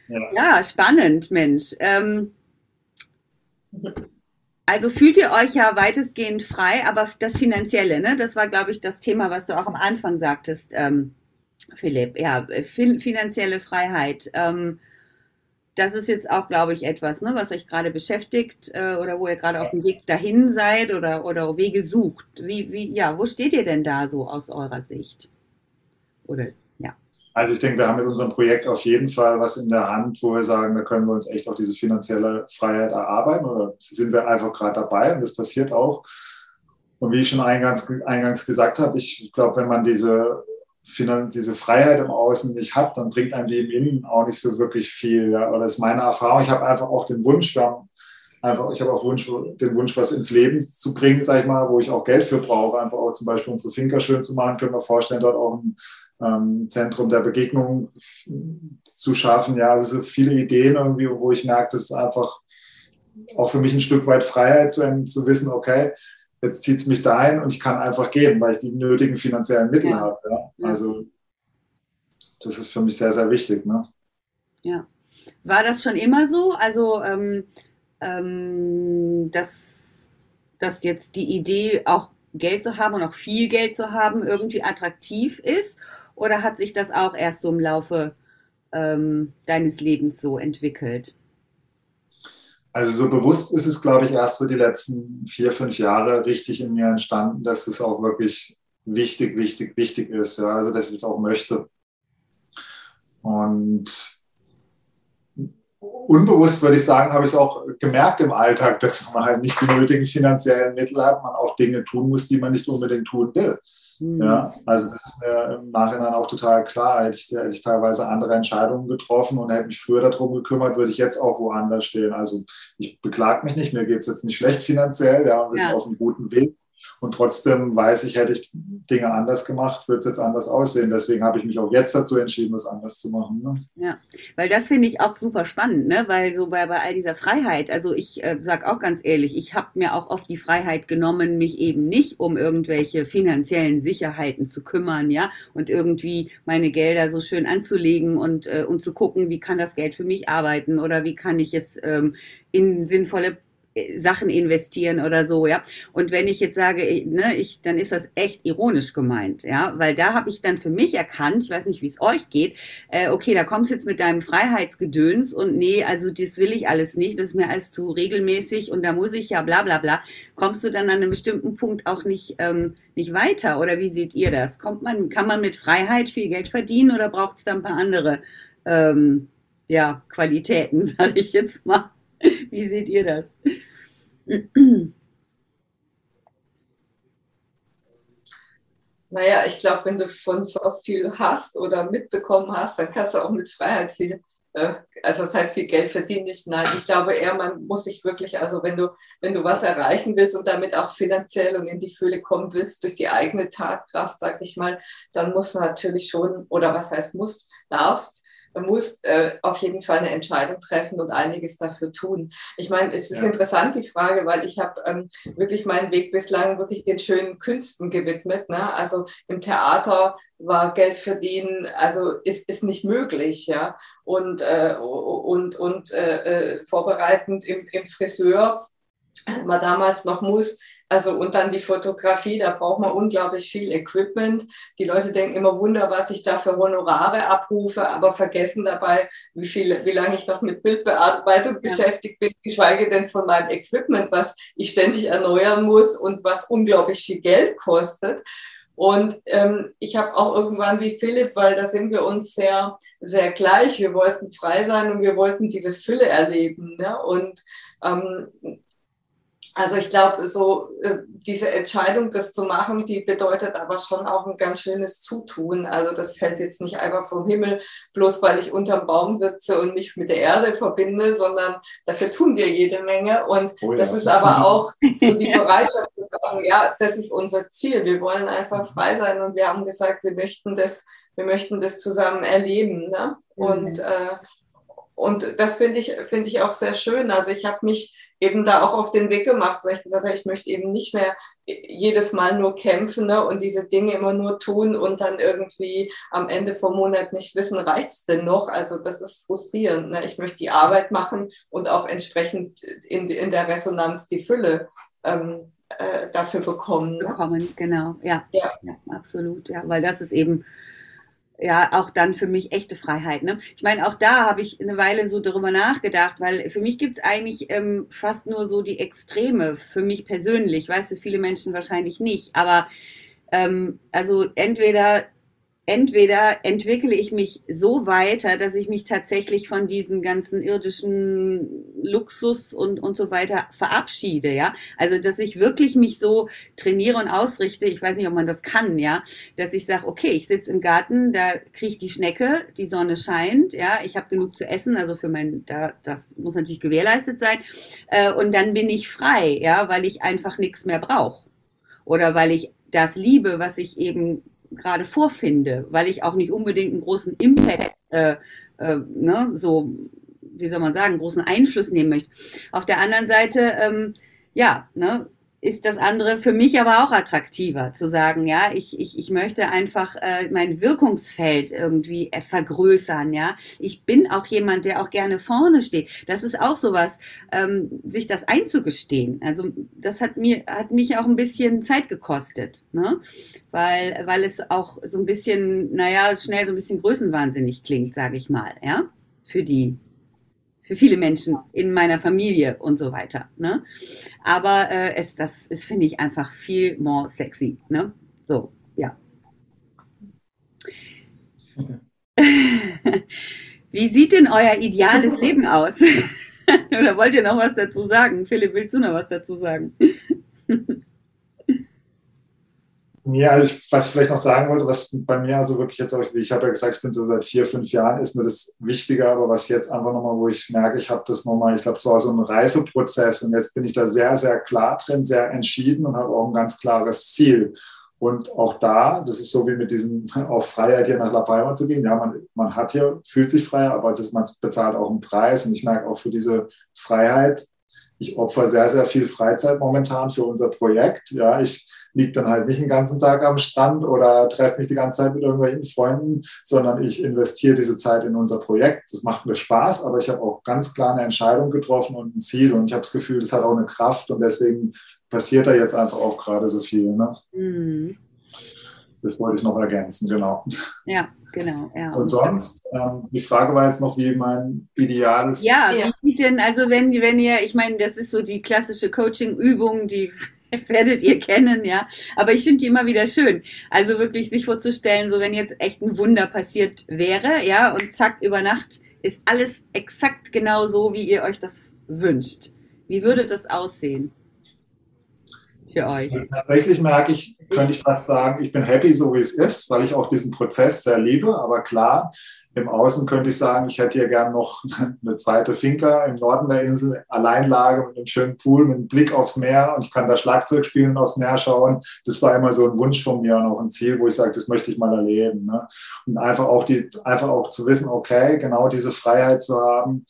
Ja, ja spannend, Mensch. Ähm, (laughs) also fühlt ihr euch ja weitestgehend frei, aber das Finanzielle, ne, das war, glaube ich, das Thema, was du auch am Anfang sagtest, ähm, Philipp. Ja, finanzielle Freiheit. Ähm, das ist jetzt auch, glaube ich, etwas, ne, was euch gerade beschäftigt äh, oder wo ihr gerade auf dem Weg dahin seid oder, oder Wege sucht. Wie, wie, ja, wo steht ihr denn da so aus eurer Sicht? Oder also ich denke, wir haben mit unserem Projekt auf jeden Fall was in der Hand, wo wir sagen, da können wir uns echt auch diese finanzielle Freiheit erarbeiten oder sind wir einfach gerade dabei und das passiert auch. Und wie ich schon eingangs, eingangs gesagt habe, ich glaube, wenn man diese, diese Freiheit im Außen nicht hat, dann bringt einem die im Innen auch nicht so wirklich viel. Ja. Oder das ist meine Erfahrung. Ich habe einfach auch den Wunsch, wir haben einfach, ich habe auch Wunsch, den Wunsch, was ins Leben zu bringen, sag ich mal, wo ich auch Geld für brauche, einfach auch zum Beispiel unsere Finker schön zu machen, können wir vorstellen, dort auch ein ähm, Zentrum der Begegnung zu schaffen. Ja, also viele Ideen irgendwie, wo ich merke, das ist einfach auch für mich ein Stück weit Freiheit zu, zu wissen, okay, jetzt zieht es mich dahin und ich kann einfach gehen, weil ich die nötigen finanziellen Mittel ja. habe. Ja? Also das ist für mich sehr, sehr wichtig. Ne? Ja. War das schon immer so? Also, ähm, ähm, dass, dass jetzt die Idee, auch Geld zu haben und auch viel Geld zu haben, irgendwie attraktiv ist? Oder hat sich das auch erst so im Laufe ähm, deines Lebens so entwickelt? Also so bewusst ist es, glaube ich, erst so die letzten vier, fünf Jahre richtig in mir entstanden, dass es auch wirklich wichtig, wichtig, wichtig ist. Ja? Also dass ich es auch möchte. Und unbewusst würde ich sagen, habe ich es auch gemerkt im Alltag, dass man halt nicht die nötigen finanziellen Mittel hat, man auch Dinge tun muss, die man nicht unbedingt tun will. Mhm. Ja, also das ist mir im Nachhinein auch total klar. Hätte ich, hätte ich teilweise andere Entscheidungen getroffen und hätte mich früher darum gekümmert, würde ich jetzt auch woanders stehen. Also ich beklage mich nicht, mir geht es jetzt nicht schlecht finanziell, ja, und wir ja. sind auf einem guten Weg. Und trotzdem weiß ich, hätte ich Dinge anders gemacht, würde es jetzt anders aussehen. Deswegen habe ich mich auch jetzt dazu entschieden, das anders zu machen. Ne? Ja, weil das finde ich auch super spannend, ne? weil so bei, bei all dieser Freiheit, also ich äh, sage auch ganz ehrlich, ich habe mir auch oft die Freiheit genommen, mich eben nicht um irgendwelche finanziellen Sicherheiten zu kümmern, ja, und irgendwie meine Gelder so schön anzulegen und, äh, und zu gucken, wie kann das Geld für mich arbeiten oder wie kann ich es ähm, in sinnvolle Sachen investieren oder so, ja. Und wenn ich jetzt sage, ne, ich, dann ist das echt ironisch gemeint, ja, weil da habe ich dann für mich erkannt, ich weiß nicht, wie es euch geht, äh, okay, da kommst du jetzt mit deinem Freiheitsgedöns und nee, also das will ich alles nicht, das ist mir alles zu regelmäßig und da muss ich ja bla bla bla. Kommst du dann an einem bestimmten Punkt auch nicht, ähm, nicht weiter oder wie seht ihr das? Kommt man, kann man mit Freiheit viel Geld verdienen oder braucht es da ein paar andere ähm, ja, Qualitäten, (laughs) sage ich jetzt mal? (laughs) Wie seht ihr das? Naja, ich glaube, wenn du von was viel hast oder mitbekommen hast, dann kannst du auch mit Freiheit viel, äh, also das heißt viel Geld verdienen nicht. Nein, ich glaube eher, man muss sich wirklich, also wenn du, wenn du was erreichen willst und damit auch finanziell und in die Fülle kommen willst, durch die eigene Tatkraft, sag ich mal, dann musst du natürlich schon, oder was heißt musst, darfst, man muss äh, auf jeden Fall eine Entscheidung treffen und einiges dafür tun. Ich meine, es ist ja. interessant die Frage, weil ich habe ähm, wirklich meinen Weg bislang wirklich den schönen Künsten gewidmet. Ne? Also im Theater war Geld verdienen, also ist, ist nicht möglich, ja. Und, äh, und, und äh, äh vorbereitend im, im Friseur man damals noch muss, also und dann die Fotografie, da braucht man unglaublich viel Equipment. Die Leute denken immer Wunder, was ich da für Honorare abrufe, aber vergessen dabei, wie viel, wie lange ich noch mit Bildbearbeitung ja. beschäftigt bin, geschweige denn von meinem Equipment, was ich ständig erneuern muss und was unglaublich viel Geld kostet. Und ähm, ich habe auch irgendwann wie Philipp, weil da sind wir uns sehr, sehr gleich. Wir wollten frei sein und wir wollten diese Fülle erleben. Ne? Und ähm, also ich glaube, so äh, diese Entscheidung, das zu machen, die bedeutet aber schon auch ein ganz schönes Zutun. Also das fällt jetzt nicht einfach vom Himmel, bloß weil ich unterm Baum sitze und mich mit der Erde verbinde, sondern dafür tun wir jede Menge. Und oh ja. das ist aber (laughs) auch so die (laughs) Bereitschaft zu sagen, ja, das ist unser Ziel. Wir wollen einfach frei sein und wir haben gesagt, wir möchten das, wir möchten das zusammen erleben. Ne? Mhm. Und äh, und das finde ich, finde ich auch sehr schön. Also ich habe mich eben da auch auf den Weg gemacht, weil ich gesagt habe, ich möchte eben nicht mehr jedes Mal nur kämpfen ne, und diese Dinge immer nur tun und dann irgendwie am Ende vom Monat nicht wissen, reicht es denn noch? Also das ist frustrierend. Ne? Ich möchte die Arbeit machen und auch entsprechend in, in der Resonanz die Fülle ähm, äh, dafür bekommen. Ne? Bekommen, genau. Ja, ja. ja, absolut. Ja, weil das ist eben ja auch dann für mich echte Freiheit. Ne? Ich meine, auch da habe ich eine Weile so darüber nachgedacht, weil für mich gibt es eigentlich ähm, fast nur so die Extreme, für mich persönlich, weißt du, viele Menschen wahrscheinlich nicht, aber ähm, also entweder entweder entwickle ich mich so weiter, dass ich mich tatsächlich von diesem ganzen irdischen Luxus und, und so weiter verabschiede, ja. Also, dass ich wirklich mich so trainiere und ausrichte, ich weiß nicht, ob man das kann, ja, dass ich sage, okay, ich sitze im Garten, da kriege ich die Schnecke, die Sonne scheint, ja, ich habe genug zu essen, also für mein, da, das muss natürlich gewährleistet sein, äh, und dann bin ich frei, ja, weil ich einfach nichts mehr brauche. Oder weil ich das liebe, was ich eben gerade vorfinde, weil ich auch nicht unbedingt einen großen Impact, äh, äh, ne, so, wie soll man sagen, großen Einfluss nehmen möchte. Auf der anderen Seite, ähm, ja, ne, ist das andere für mich aber auch attraktiver, zu sagen, ja, ich, ich, ich möchte einfach äh, mein Wirkungsfeld irgendwie äh, vergrößern, ja. Ich bin auch jemand, der auch gerne vorne steht. Das ist auch sowas, ähm, sich das einzugestehen. Also das hat mir, hat mich auch ein bisschen Zeit gekostet, ne? Weil, weil es auch so ein bisschen, naja, schnell so ein bisschen größenwahnsinnig klingt, sage ich mal, ja, für die für viele Menschen in meiner Familie und so weiter. Ne? Aber äh, es, das ist, finde ich, einfach viel more sexy. Ne? So, ja. (laughs) Wie sieht denn euer ideales (laughs) Leben aus? (laughs) Oder wollt ihr noch was dazu sagen? Philipp, willst du noch was dazu sagen? Ja, also ich, was ich vielleicht noch sagen wollte, was bei mir also wirklich jetzt auch, ich habe ja gesagt, ich bin so seit vier, fünf Jahren, ist mir das wichtiger, aber was jetzt einfach nochmal, wo ich merke, ich habe das nochmal, ich glaube, es war so ein Reifeprozess und jetzt bin ich da sehr, sehr klar drin, sehr entschieden und habe auch ein ganz klares Ziel. Und auch da, das ist so wie mit diesem (laughs) auf Freiheit hier nach La Palma zu gehen. Ja, man, man hat hier, fühlt sich frei, aber es ist, man bezahlt auch einen Preis. Und ich merke auch für diese Freiheit, ich opfer sehr, sehr viel Freizeit momentan für unser Projekt. Ja, ich liege dann halt nicht den ganzen Tag am Strand oder treffe mich die ganze Zeit mit irgendwelchen Freunden, sondern ich investiere diese Zeit in unser Projekt. Das macht mir Spaß, aber ich habe auch ganz klar eine Entscheidung getroffen und ein Ziel und ich habe das Gefühl, das hat auch eine Kraft und deswegen passiert da jetzt einfach auch gerade so viel. Ne? Mhm. Das wollte ich noch ergänzen, genau. Ja, genau. Ja. Und sonst, ähm, die Frage war jetzt noch, wie mein ideales. Ja, wie sieht denn, also wenn, wenn ihr, ich meine, das ist so die klassische Coaching-Übung, die (laughs) werdet ihr kennen, ja. Aber ich finde die immer wieder schön. Also wirklich sich vorzustellen, so wenn jetzt echt ein Wunder passiert wäre, ja, und zack, über Nacht ist alles exakt genau so, wie ihr euch das wünscht. Wie würde das aussehen für euch? Also tatsächlich merke ich, könnte ich fast sagen, ich bin happy, so wie es ist, weil ich auch diesen Prozess sehr liebe. Aber klar, im Außen könnte ich sagen, ich hätte hier gern noch (laughs) eine zweite Finca im Norden der Insel, Alleinlage mit einem schönen Pool, mit einem Blick aufs Meer und ich kann da Schlagzeug spielen und aufs Meer schauen. Das war immer so ein Wunsch von mir und auch ein Ziel, wo ich sage, das möchte ich mal erleben. Ne? Und einfach auch, die, einfach auch zu wissen, okay, genau diese Freiheit zu haben,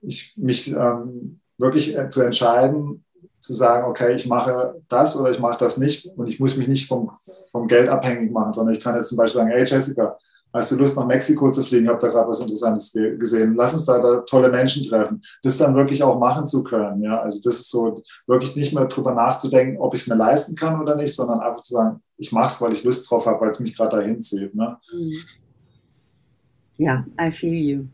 ich, mich ähm, wirklich äh, zu entscheiden, zu sagen, okay, ich mache das oder ich mache das nicht und ich muss mich nicht vom, vom Geld abhängig machen, sondern ich kann jetzt zum Beispiel sagen, hey Jessica, Hast du Lust, nach Mexiko zu fliegen? Ich habe da gerade was Interessantes gesehen. Lass uns da, da, tolle Menschen treffen. Das dann wirklich auch machen zu können. Ja, also das ist so wirklich nicht mehr drüber nachzudenken, ob ich es mir leisten kann oder nicht, sondern einfach zu sagen, ich mache es, weil ich Lust drauf habe, weil es mich gerade dahin zieht. Ne? Mhm. Ja, I feel you.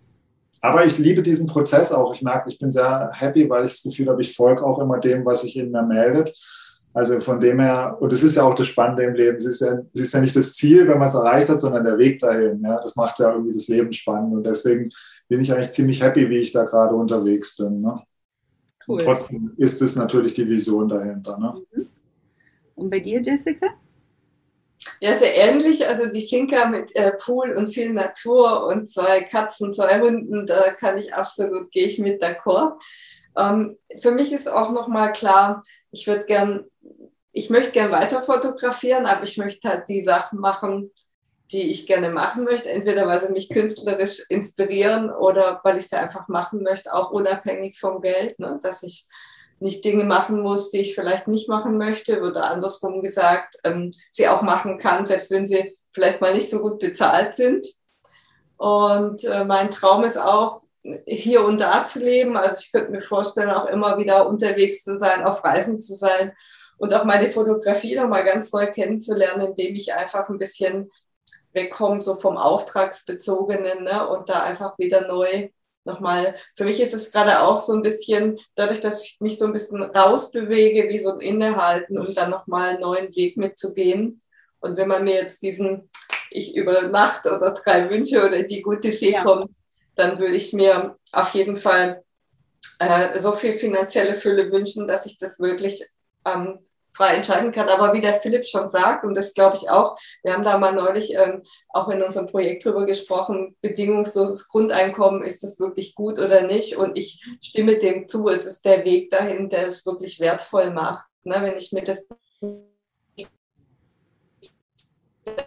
Aber ich liebe diesen Prozess auch. Ich merke, ich bin sehr happy, weil ich das Gefühl habe, ich folge auch immer dem, was sich in mir meldet. Also von dem her, und das ist ja auch das Spannende im Leben, es ist ja, es ist ja nicht das Ziel, wenn man es erreicht hat, sondern der Weg dahin. Ja? Das macht ja irgendwie das Leben spannend. Und deswegen bin ich eigentlich ziemlich happy, wie ich da gerade unterwegs bin. Ne? Cool. Und trotzdem ist es natürlich die Vision dahinter. Ne? Mhm. Und bei dir, Jessica? Ja, sehr ähnlich. Also die Finca mit äh, Pool und viel Natur und zwei Katzen, zwei Hunden, da kann ich absolut, gehe ich mit d'accord. Ähm, für mich ist auch nochmal klar, ich würde gern ich möchte gern weiter fotografieren, aber ich möchte halt die Sachen machen, die ich gerne machen möchte. Entweder weil sie mich künstlerisch inspirieren oder weil ich sie einfach machen möchte, auch unabhängig vom Geld, ne? dass ich nicht Dinge machen muss, die ich vielleicht nicht machen möchte oder andersrum gesagt, ähm, sie auch machen kann, selbst wenn sie vielleicht mal nicht so gut bezahlt sind. Und äh, mein Traum ist auch, hier und da zu leben. Also ich könnte mir vorstellen, auch immer wieder unterwegs zu sein, auf Reisen zu sein und auch meine Fotografie nochmal ganz neu kennenzulernen, indem ich einfach ein bisschen wegkomme, so vom Auftragsbezogenen ne? und da einfach wieder neu nochmal, für mich ist es gerade auch so ein bisschen, dadurch, dass ich mich so ein bisschen rausbewege, wie so ein Innehalten, um dann nochmal einen neuen Weg mitzugehen. Und wenn man mir jetzt diesen ich über Nacht oder drei Wünsche oder die gute Fee ja. kommt, dann würde ich mir auf jeden Fall äh, so viel finanzielle Fülle wünschen, dass ich das wirklich ähm, frei entscheiden kann. Aber wie der Philipp schon sagt, und das glaube ich auch, wir haben da mal neulich ähm, auch in unserem Projekt drüber gesprochen, bedingungsloses Grundeinkommen, ist das wirklich gut oder nicht? Und ich stimme dem zu, es ist der Weg dahin, der es wirklich wertvoll macht. Ne, wenn ich mir das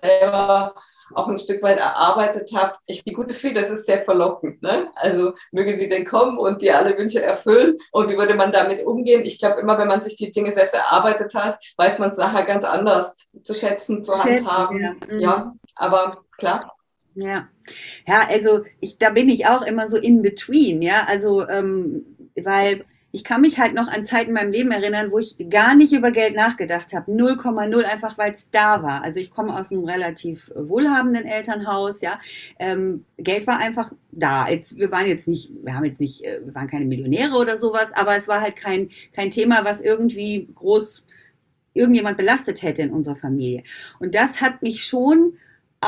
selber auch ein Stück weit erarbeitet habe. Ich, die gute Fee, das ist sehr verlockend. Ne? Also möge sie denn kommen und dir alle Wünsche erfüllen. Und wie würde man damit umgehen? Ich glaube, immer wenn man sich die Dinge selbst erarbeitet hat, weiß man es nachher ganz anders zu schätzen, zu schätzen, handhaben. Ja. Mhm. ja, aber klar. Ja, ja, also ich, da bin ich auch immer so in between, ja, also ähm, weil ich kann mich halt noch an Zeiten in meinem Leben erinnern, wo ich gar nicht über Geld nachgedacht habe. 0,0 einfach, weil es da war. Also ich komme aus einem relativ wohlhabenden Elternhaus, ja. Ähm, Geld war einfach da. Jetzt, wir waren jetzt nicht, wir haben jetzt nicht, äh, wir waren keine Millionäre oder sowas, aber es war halt kein, kein Thema, was irgendwie groß irgendjemand belastet hätte in unserer Familie. Und das hat mich schon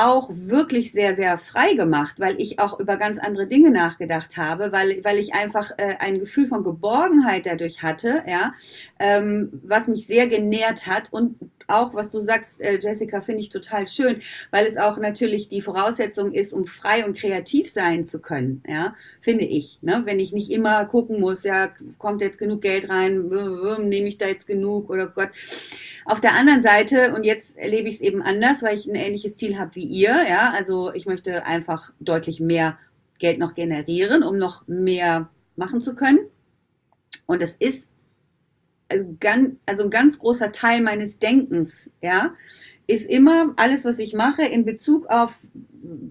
auch wirklich sehr, sehr frei gemacht, weil ich auch über ganz andere Dinge nachgedacht habe, weil, weil ich einfach äh, ein Gefühl von Geborgenheit dadurch hatte, ja, ähm, was mich sehr genährt hat und auch, was du sagst, äh, Jessica, finde ich total schön, weil es auch natürlich die Voraussetzung ist, um frei und kreativ sein zu können, ja, finde ich. Ne? Wenn ich nicht immer gucken muss, ja, kommt jetzt genug Geld rein, nehme ich da jetzt genug oder Gott. Auf der anderen Seite, und jetzt erlebe ich es eben anders, weil ich ein ähnliches Ziel habe wie ihr, ja, also ich möchte einfach deutlich mehr Geld noch generieren, um noch mehr machen zu können. Und es ist also, ganz, also ein ganz großer Teil meines Denkens, ja, ist immer alles, was ich mache, in Bezug auf,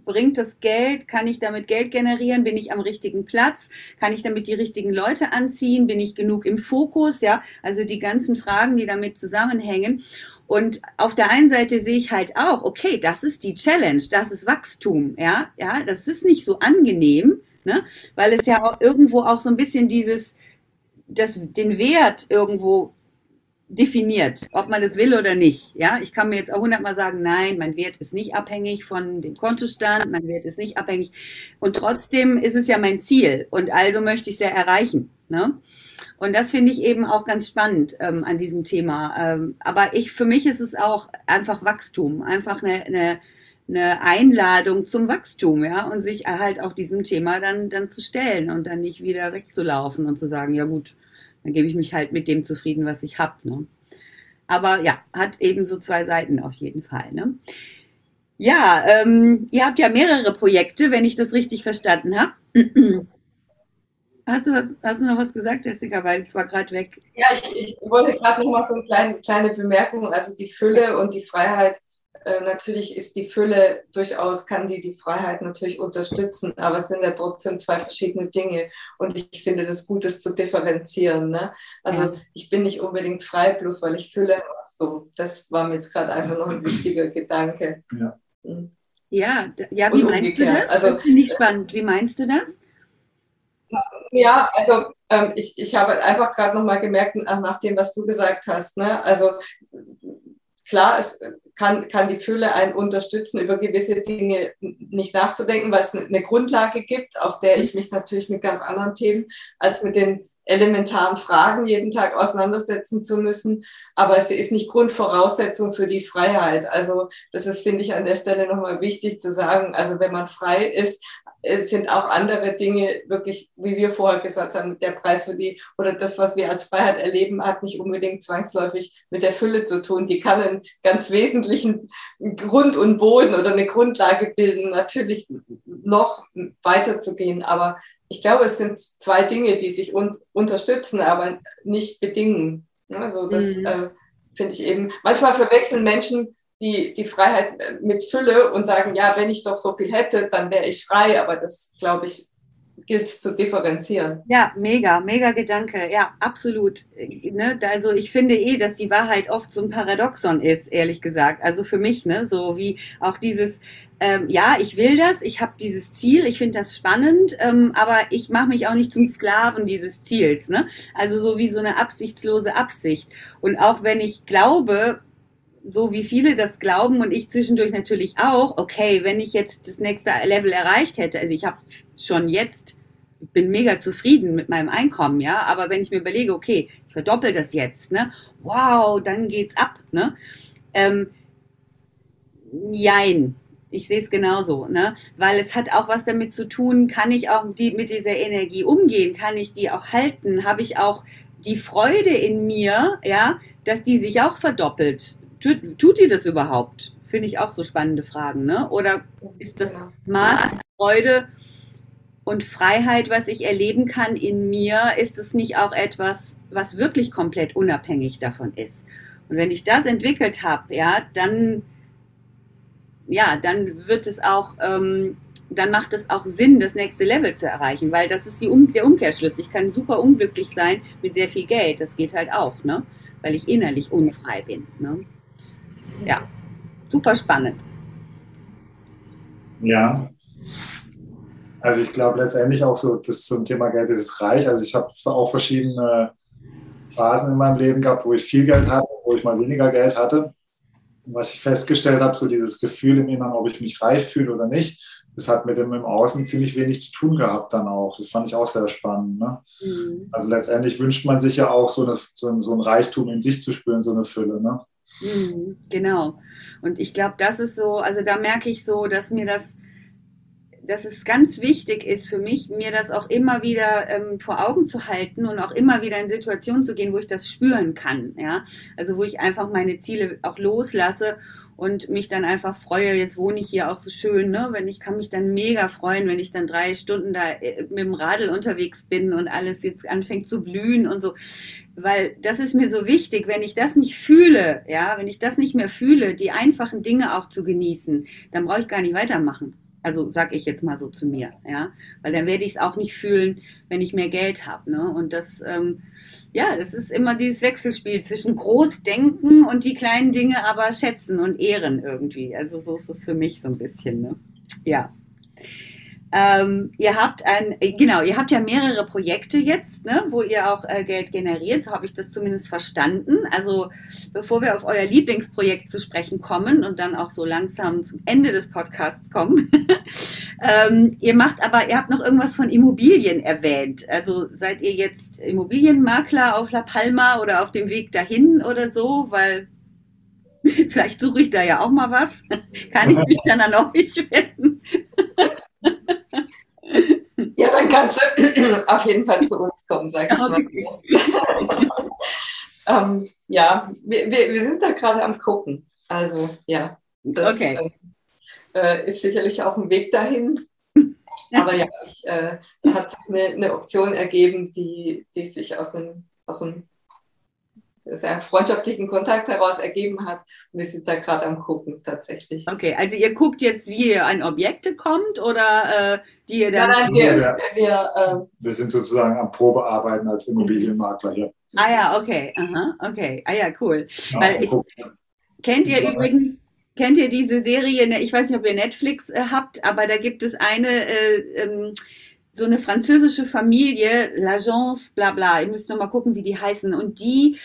bringt das Geld, kann ich damit Geld generieren, bin ich am richtigen Platz, kann ich damit die richtigen Leute anziehen, bin ich genug im Fokus, ja, also die ganzen Fragen, die damit zusammenhängen. Und auf der einen Seite sehe ich halt auch, okay, das ist die Challenge, das ist Wachstum, ja, ja, das ist nicht so angenehm, ne, weil es ja auch irgendwo auch so ein bisschen dieses, das, den Wert irgendwo definiert, ob man das will oder nicht. Ja, ich kann mir jetzt auch hundertmal sagen, nein, mein Wert ist nicht abhängig von dem Kontostand, mein Wert ist nicht abhängig. Und trotzdem ist es ja mein Ziel und also möchte ich es ja erreichen. Ne? Und das finde ich eben auch ganz spannend ähm, an diesem Thema. Ähm, aber ich, für mich ist es auch einfach Wachstum, einfach eine, eine, eine Einladung zum Wachstum, ja, und sich halt auch diesem Thema dann, dann zu stellen und dann nicht wieder wegzulaufen und zu sagen, ja gut, dann gebe ich mich halt mit dem zufrieden, was ich habe. Ne? Aber ja, hat eben so zwei Seiten auf jeden Fall. Ne? Ja, ähm, ihr habt ja mehrere Projekte, wenn ich das richtig verstanden habe. Hast du, was, hast du noch was gesagt, Jessica? Weil es war gerade weg. Ja, ich, ich wollte gerade noch mal so eine kleine, kleine Bemerkung. Also die Fülle und die Freiheit äh, natürlich ist die Fülle durchaus, kann die die Freiheit natürlich unterstützen, aber es sind ja trotzdem zwei verschiedene Dinge. Und ich finde das gut, das zu differenzieren. Ne? Also ja. ich bin nicht unbedingt frei, bloß weil ich Fülle so. Das war mir jetzt gerade einfach noch ein wichtiger Gedanke. Ja, mhm. ja, ja wie meinst du das? Also, das finde ich spannend. Wie meinst du das? Ja, also ähm, ich, ich habe einfach gerade nochmal gemerkt, nach dem, was du gesagt hast. Ne? Also klar, es kann, kann die Fülle einen unterstützen, über gewisse Dinge nicht nachzudenken, weil es eine Grundlage gibt, auf der ich mich natürlich mit ganz anderen Themen als mit den elementaren Fragen jeden Tag auseinandersetzen zu müssen. Aber sie ist nicht Grundvoraussetzung für die Freiheit. Also das ist, finde ich, an der Stelle nochmal wichtig zu sagen. Also wenn man frei ist, es sind auch andere Dinge wirklich, wie wir vorher gesagt haben, der Preis für die oder das, was wir als Freiheit erleben, hat nicht unbedingt zwangsläufig mit der Fülle zu tun. Die kann einen ganz wesentlichen Grund und Boden oder eine Grundlage bilden, natürlich noch weiterzugehen. Aber ich glaube, es sind zwei Dinge, die sich un unterstützen, aber nicht bedingen. Also das mhm. äh, finde ich eben, manchmal verwechseln Menschen die, die Freiheit äh, mit Fülle und sagen, ja, wenn ich doch so viel hätte, dann wäre ich frei. Aber das, glaube ich, gilt zu differenzieren. Ja, mega, mega Gedanke. Ja, absolut. Ne? Also ich finde eh, dass die Wahrheit oft so ein Paradoxon ist, ehrlich gesagt. Also für mich, ne, so wie auch dieses, ähm, ja, ich will das, ich habe dieses Ziel, ich finde das spannend, ähm, aber ich mache mich auch nicht zum Sklaven dieses Ziels. Ne? Also so wie so eine absichtslose Absicht. Und auch wenn ich glaube, so wie viele das glauben und ich zwischendurch natürlich auch, okay, wenn ich jetzt das nächste Level erreicht hätte, also ich habe schon jetzt, bin mega zufrieden mit meinem Einkommen, ja, aber wenn ich mir überlege, okay, ich verdoppel das jetzt, ne, wow, dann geht's ab, ne, ähm, jein, ich sehe es genauso, ne? Weil es hat auch was damit zu tun, kann ich auch die, mit dieser Energie umgehen, kann ich die auch halten, habe ich auch die Freude in mir, ja, dass die sich auch verdoppelt. Tut, tut die das überhaupt? Finde ich auch so spannende Fragen, ne? Oder ist das genau. Maß Freude und Freiheit, was ich erleben kann in mir, ist es nicht auch etwas, was wirklich komplett unabhängig davon ist? Und wenn ich das entwickelt habe, ja, dann ja, dann wird es auch, ähm, dann macht es auch Sinn, das nächste Level zu erreichen, weil das ist die um der Umkehrschluss. Ich kann super unglücklich sein mit sehr viel Geld, das geht halt auch, ne? weil ich innerlich unfrei bin. Ne? Ja, super spannend. Ja, also ich glaube letztendlich auch so, das zum Thema Geld ist es reich. Also ich habe auch verschiedene Phasen in meinem Leben gehabt, wo ich viel Geld hatte, wo ich mal weniger Geld hatte was ich festgestellt habe, so dieses Gefühl im Inneren, ob ich mich reif fühle oder nicht, das hat mit dem im Außen ziemlich wenig zu tun gehabt dann auch. Das fand ich auch sehr spannend. Ne? Mhm. Also letztendlich wünscht man sich ja auch so, eine, so, ein, so ein Reichtum in sich zu spüren, so eine Fülle. Ne? Mhm, genau. Und ich glaube, das ist so, also da merke ich so, dass mir das dass es ganz wichtig ist für mich, mir das auch immer wieder ähm, vor Augen zu halten und auch immer wieder in Situationen zu gehen, wo ich das spüren kann. Ja? Also wo ich einfach meine Ziele auch loslasse und mich dann einfach freue, jetzt wohne ich hier auch so schön, ne? Wenn ich kann mich dann mega freuen, wenn ich dann drei Stunden da äh, mit dem Radl unterwegs bin und alles jetzt anfängt zu blühen und so. Weil das ist mir so wichtig, wenn ich das nicht fühle, ja, wenn ich das nicht mehr fühle, die einfachen Dinge auch zu genießen, dann brauche ich gar nicht weitermachen. Also sag ich jetzt mal so zu mir, ja, weil dann werde ich es auch nicht fühlen, wenn ich mehr Geld habe. Ne? Und das, ähm, ja, das ist immer dieses Wechselspiel zwischen Großdenken und die kleinen Dinge aber schätzen und ehren irgendwie. Also so ist es für mich so ein bisschen. Ne? Ja. Ähm, ihr habt ein, äh, genau, ihr habt ja mehrere Projekte jetzt, ne, wo ihr auch äh, Geld generiert, habe ich das zumindest verstanden. Also bevor wir auf euer Lieblingsprojekt zu sprechen kommen und dann auch so langsam zum Ende des Podcasts kommen, (laughs) ähm, ihr macht aber, ihr habt noch irgendwas von Immobilien erwähnt. Also seid ihr jetzt Immobilienmakler auf La Palma oder auf dem Weg dahin oder so, weil (laughs) vielleicht suche ich da ja auch mal was. (laughs) Kann ich mich dann an euch wenden? Kannst du (clears throat) auf jeden Fall zu uns kommen, sag ich mal. (laughs) ähm, ja, wir, wir, wir, sind da gerade am Gucken. Also ja, das okay. äh, äh ist sicherlich auch ein Weg dahin. (laughs) Aber ja, ich, äh, da hat sich eine, eine, Option ergeben, die, die sich aus einem, aus einem einen freundschaftlichen Kontakt heraus ergeben hat. Und wir sind da gerade am Gucken tatsächlich. Okay, also ihr guckt jetzt, wie ihr an Objekte kommt oder äh, die ihr dann. Nein, wir, wir, wir, äh, wir sind sozusagen am Probearbeiten als Immobilienmakler hier. Ah ja, okay, aha, okay, ah ja, cool. Ja, Weil ich, kennt ihr übrigens Kennt ihr diese Serie? Ne, ich weiß nicht, ob ihr Netflix äh, habt, aber da gibt es eine, äh, ähm, so eine französische Familie, L'Agence, bla bla. Ihr müsst noch mal gucken, wie die heißen. Und die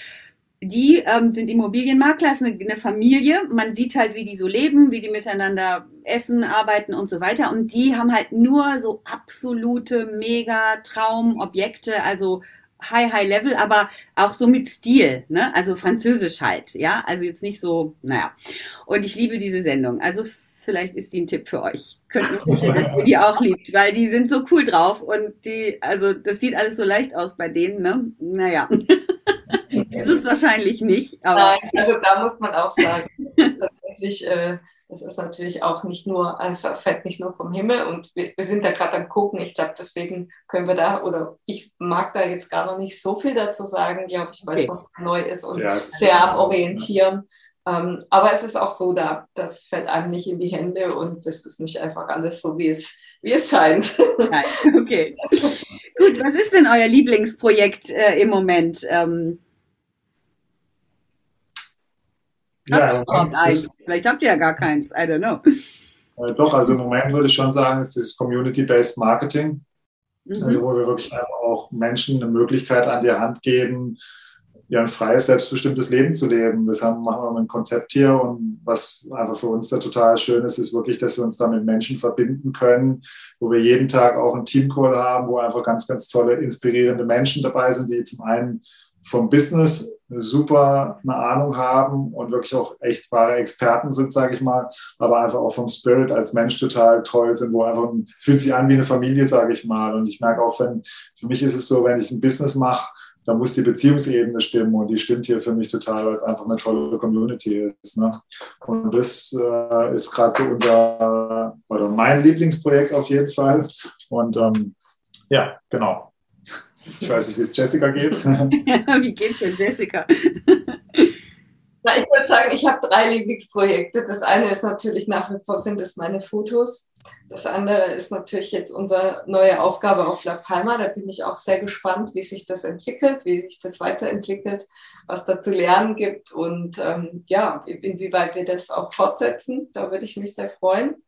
die ähm, sind Immobilienmakler, ist eine, eine, Familie. Man sieht halt, wie die so leben, wie die miteinander essen, arbeiten und so weiter. Und die haben halt nur so absolute mega Traumobjekte, also High, High Level, aber auch so mit Stil, ne? Also französisch halt, ja? Also jetzt nicht so, naja. Und ich liebe diese Sendung. Also vielleicht ist die ein Tipp für euch. Könnt mir vorstellen, dass ihr die auch liebt, weil die sind so cool drauf und die, also das sieht alles so leicht aus bei denen, ne? Naja. Ist es wahrscheinlich nicht. Nein, also da muss man auch sagen, tatsächlich, äh, das ist natürlich auch nicht nur, also fällt nicht nur vom Himmel und wir, wir sind da gerade am gucken. Ich glaube, deswegen können wir da, oder ich mag da jetzt gar noch nicht so viel dazu sagen, glaube ich, weil okay. es noch neu ist und ja, sehr am Orientieren. Ähm, aber es ist auch so, da, das fällt einem nicht in die Hände und das ist nicht einfach alles so, wie es, wie es scheint. Nein, (laughs) okay. Gut, was ist denn euer Lieblingsprojekt äh, im Moment? Ähm, ja, habt eins? Vielleicht habt ihr ja gar keins, I don't know. Äh, doch, also im Moment würde ich schon sagen, ist das Community-Based Marketing. Mhm. Also wo wir wirklich einfach auch Menschen eine Möglichkeit an die Hand geben, ja, ein freies, selbstbestimmtes Leben zu leben. Das haben, machen wir mit einem Konzept hier und was einfach für uns da total schön ist, ist wirklich, dass wir uns da mit Menschen verbinden können, wo wir jeden Tag auch einen Teamcall haben, wo einfach ganz, ganz tolle, inspirierende Menschen dabei sind, die zum einen vom Business super eine Ahnung haben und wirklich auch echt wahre Experten sind, sage ich mal, aber einfach auch vom Spirit als Mensch total toll sind, wo einfach fühlt sich an wie eine Familie, sage ich mal. Und ich merke auch, wenn für mich ist es so, wenn ich ein Business mache, da muss die Beziehungsebene stimmen und die stimmt hier für mich total, weil es einfach eine tolle Community ist. Ne? Und das äh, ist gerade so unser oder mein Lieblingsprojekt auf jeden Fall. Und ähm, ja, genau. Ich weiß nicht, wie es Jessica geht. (laughs) wie geht es denn Jessica? (laughs) Na, ich würde sagen, ich habe drei Lieblingsprojekte. Das eine ist natürlich nach wie vor sind es meine Fotos. Das andere ist natürlich jetzt unsere neue Aufgabe auf La Palma. Da bin ich auch sehr gespannt, wie sich das entwickelt, wie sich das weiterentwickelt, was da zu lernen gibt und ähm, ja, inwieweit wir das auch fortsetzen. Da würde ich mich sehr freuen.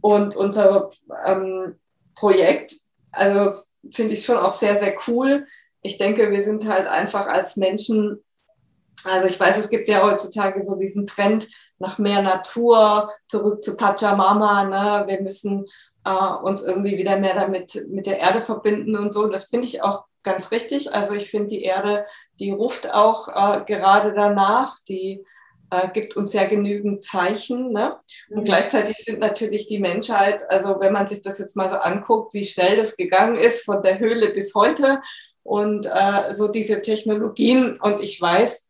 Und unser ähm, Projekt, also finde ich schon auch sehr, sehr cool. Ich denke, wir sind halt einfach als Menschen also ich weiß, es gibt ja heutzutage so diesen Trend nach mehr Natur, zurück zu Pachamama. Ne? Wir müssen äh, uns irgendwie wieder mehr damit mit der Erde verbinden und so. Das finde ich auch ganz richtig. Also ich finde, die Erde, die ruft auch äh, gerade danach. Die äh, gibt uns ja genügend Zeichen. Ne? Und mhm. gleichzeitig sind natürlich die Menschheit, also wenn man sich das jetzt mal so anguckt, wie schnell das gegangen ist von der Höhle bis heute und äh, so diese Technologien. Und ich weiß,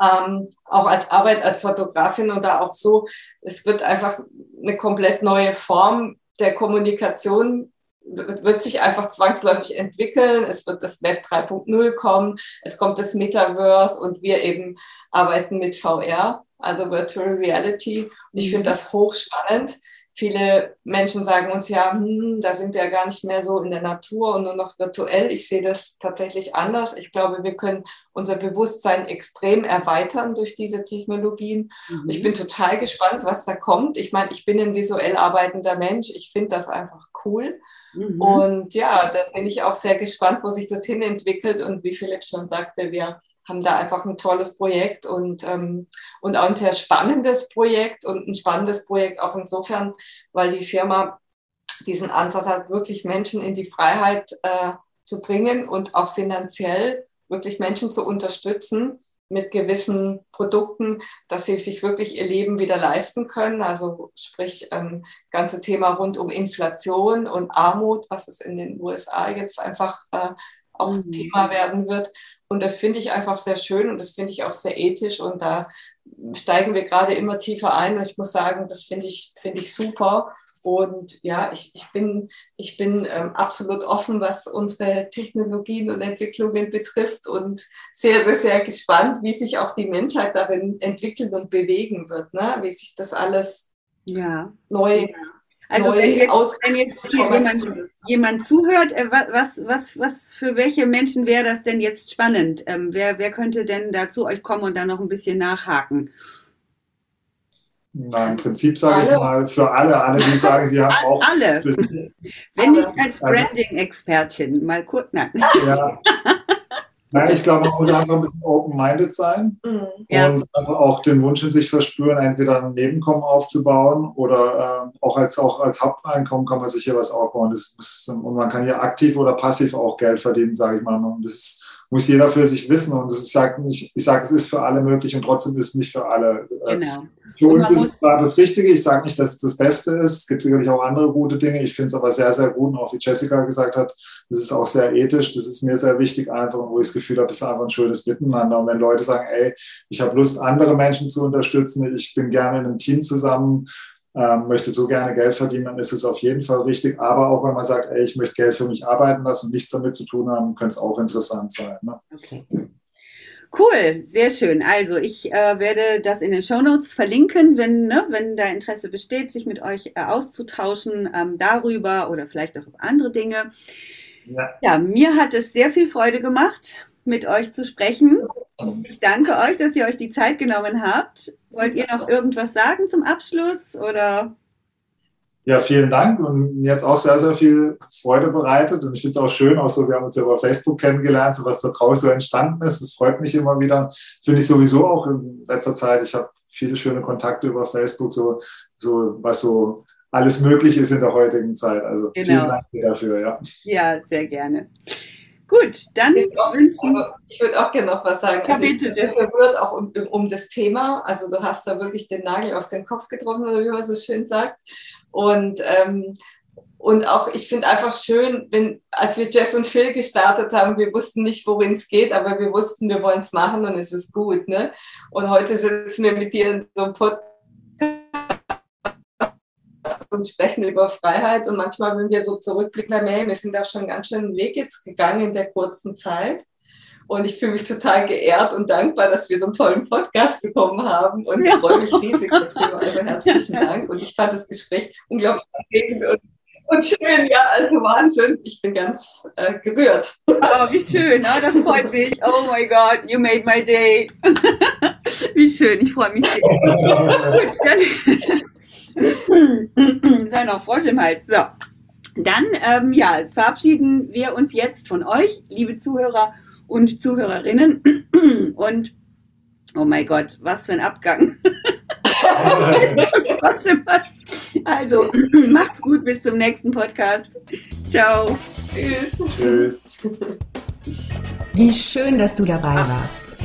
ähm, auch als Arbeit als Fotografin oder auch so, es wird einfach eine komplett neue Form der Kommunikation wird sich einfach zwangsläufig entwickeln. Es wird das Web 3.0 kommen, es kommt das Metaverse und wir eben arbeiten mit VR, also Virtual Reality. Und ich finde mhm. das hochspannend viele Menschen sagen uns ja, hm, da sind wir ja gar nicht mehr so in der Natur und nur noch virtuell. Ich sehe das tatsächlich anders. Ich glaube, wir können unser Bewusstsein extrem erweitern durch diese Technologien. Mhm. Ich bin total gespannt, was da kommt. Ich meine, ich bin ein visuell arbeitender Mensch. Ich finde das einfach cool. Mhm. Und ja, da bin ich auch sehr gespannt, wo sich das hinentwickelt. Und wie Philipp schon sagte, wir haben da einfach ein tolles Projekt und, ähm, und auch ein sehr spannendes Projekt und ein spannendes Projekt auch insofern, weil die Firma diesen Ansatz hat, wirklich Menschen in die Freiheit äh, zu bringen und auch finanziell wirklich Menschen zu unterstützen mit gewissen Produkten, dass sie sich wirklich ihr Leben wieder leisten können. Also sprich, ähm, ganze Thema rund um Inflation und Armut, was es in den USA jetzt einfach äh, auch mhm. Thema werden wird. Und das finde ich einfach sehr schön und das finde ich auch sehr ethisch und da steigen wir gerade immer tiefer ein und ich muss sagen, das finde ich, finde ich super. Und ja, ich, ich bin, ich bin ähm, absolut offen, was unsere Technologien und Entwicklungen betrifft und sehr, sehr, sehr gespannt, wie sich auch die Menschheit darin entwickeln und bewegen wird, ne? wie sich das alles ja. neu ja. Also wenn jetzt, wenn jetzt jemand, jemand, zuhört, äh, was, was, was für welche Menschen wäre das denn jetzt spannend? Ähm, wer, wer könnte denn da zu euch kommen und da noch ein bisschen nachhaken? Na, im Prinzip sage ich mal für alle, alle, die sagen, sie haben (laughs) auch. Alle. Wenn nicht als also Branding-Expertin, mal kurz. Nein. Ja. (laughs) Nein, ich glaube, man muss einfach ein bisschen open-minded sein mhm. ja. und auch den Wunsch in sich verspüren, entweder ein Nebenkommen aufzubauen oder äh, auch, als, auch als Haupteinkommen kann man sich hier was aufbauen. Das ist, und man kann hier aktiv oder passiv auch Geld verdienen, sage ich mal. Und das ist muss jeder für sich wissen. Und ich sage ich sage, es ist für alle möglich und trotzdem ist es nicht für alle. Genau. Für uns ist es gerade das Richtige. Ich sage nicht, dass es das Beste ist. Es gibt sicherlich auch andere gute Dinge. Ich finde es aber sehr, sehr gut. Und auch wie Jessica gesagt hat, das ist auch sehr ethisch. Das ist mir sehr wichtig einfach, wo ich das Gefühl habe, es ist einfach ein schönes Miteinander. Und wenn Leute sagen, ey, ich habe Lust, andere Menschen zu unterstützen, ich bin gerne in einem Team zusammen, ähm, möchte so gerne Geld verdienen, dann ist es auf jeden Fall richtig. Aber auch wenn man sagt, ey, ich möchte Geld für mich arbeiten lassen und nichts damit zu tun haben, könnte es auch interessant sein. Ne? Okay. Cool, sehr schön. Also ich äh, werde das in den Show Notes verlinken, wenn, ne, wenn da Interesse besteht, sich mit euch äh, auszutauschen ähm, darüber oder vielleicht auch auf andere Dinge. Ja. ja, mir hat es sehr viel Freude gemacht, mit euch zu sprechen. Ich danke euch, dass ihr euch die Zeit genommen habt. Wollt ihr noch irgendwas sagen zum Abschluss oder? Ja, vielen Dank und mir hat es auch sehr, sehr viel Freude bereitet und ich finde es auch schön, auch so, wir haben uns ja über Facebook kennengelernt, so was da draußen so entstanden ist. Das freut mich immer wieder. Finde ich sowieso auch in letzter Zeit. Ich habe viele schöne Kontakte über Facebook, so, so was so alles möglich ist in der heutigen Zeit. Also genau. vielen Dank dafür, ja. Ja, sehr gerne. Gut, dann ich, wünschen. Also, ich würde auch gerne noch was sagen. Also ich bin verwirrt auch um, um das Thema. Also du hast da wirklich den Nagel auf den Kopf getroffen, oder wie man so schön sagt. Und ähm, und auch, ich finde einfach schön, wenn, als wir Jess und Phil gestartet haben, wir wussten nicht, worin es geht, aber wir wussten, wir wollen es machen und es ist gut. Ne? Und heute sitzen wir mit dir in so einem Podcast und sprechen über Freiheit. Und manchmal, wenn wir so zurückblicken, sagen wir, wir sind da schon ganz schön einen Weg jetzt gegangen in der kurzen Zeit. Und ich fühle mich total geehrt und dankbar, dass wir so einen tollen Podcast bekommen haben und ja. freue mich riesig darüber. Also herzlichen Dank. Und ich fand das Gespräch unglaublich anregend und, und schön. Ja, also Wahnsinn. Ich bin ganz äh, gerührt. Oh, wie schön. Oh, das freut mich. Oh my God, you made my day. (laughs) wie schön. Ich freue mich sehr. Gut, dann sei noch Frosch im Hals. So. Dann ähm, ja, verabschieden wir uns jetzt von euch, liebe Zuhörer und Zuhörerinnen. Und oh mein Gott, was für ein Abgang. (laughs) also, macht's gut, bis zum nächsten Podcast. Ciao. Tschüss. Tschüss. Wie schön, dass du dabei warst.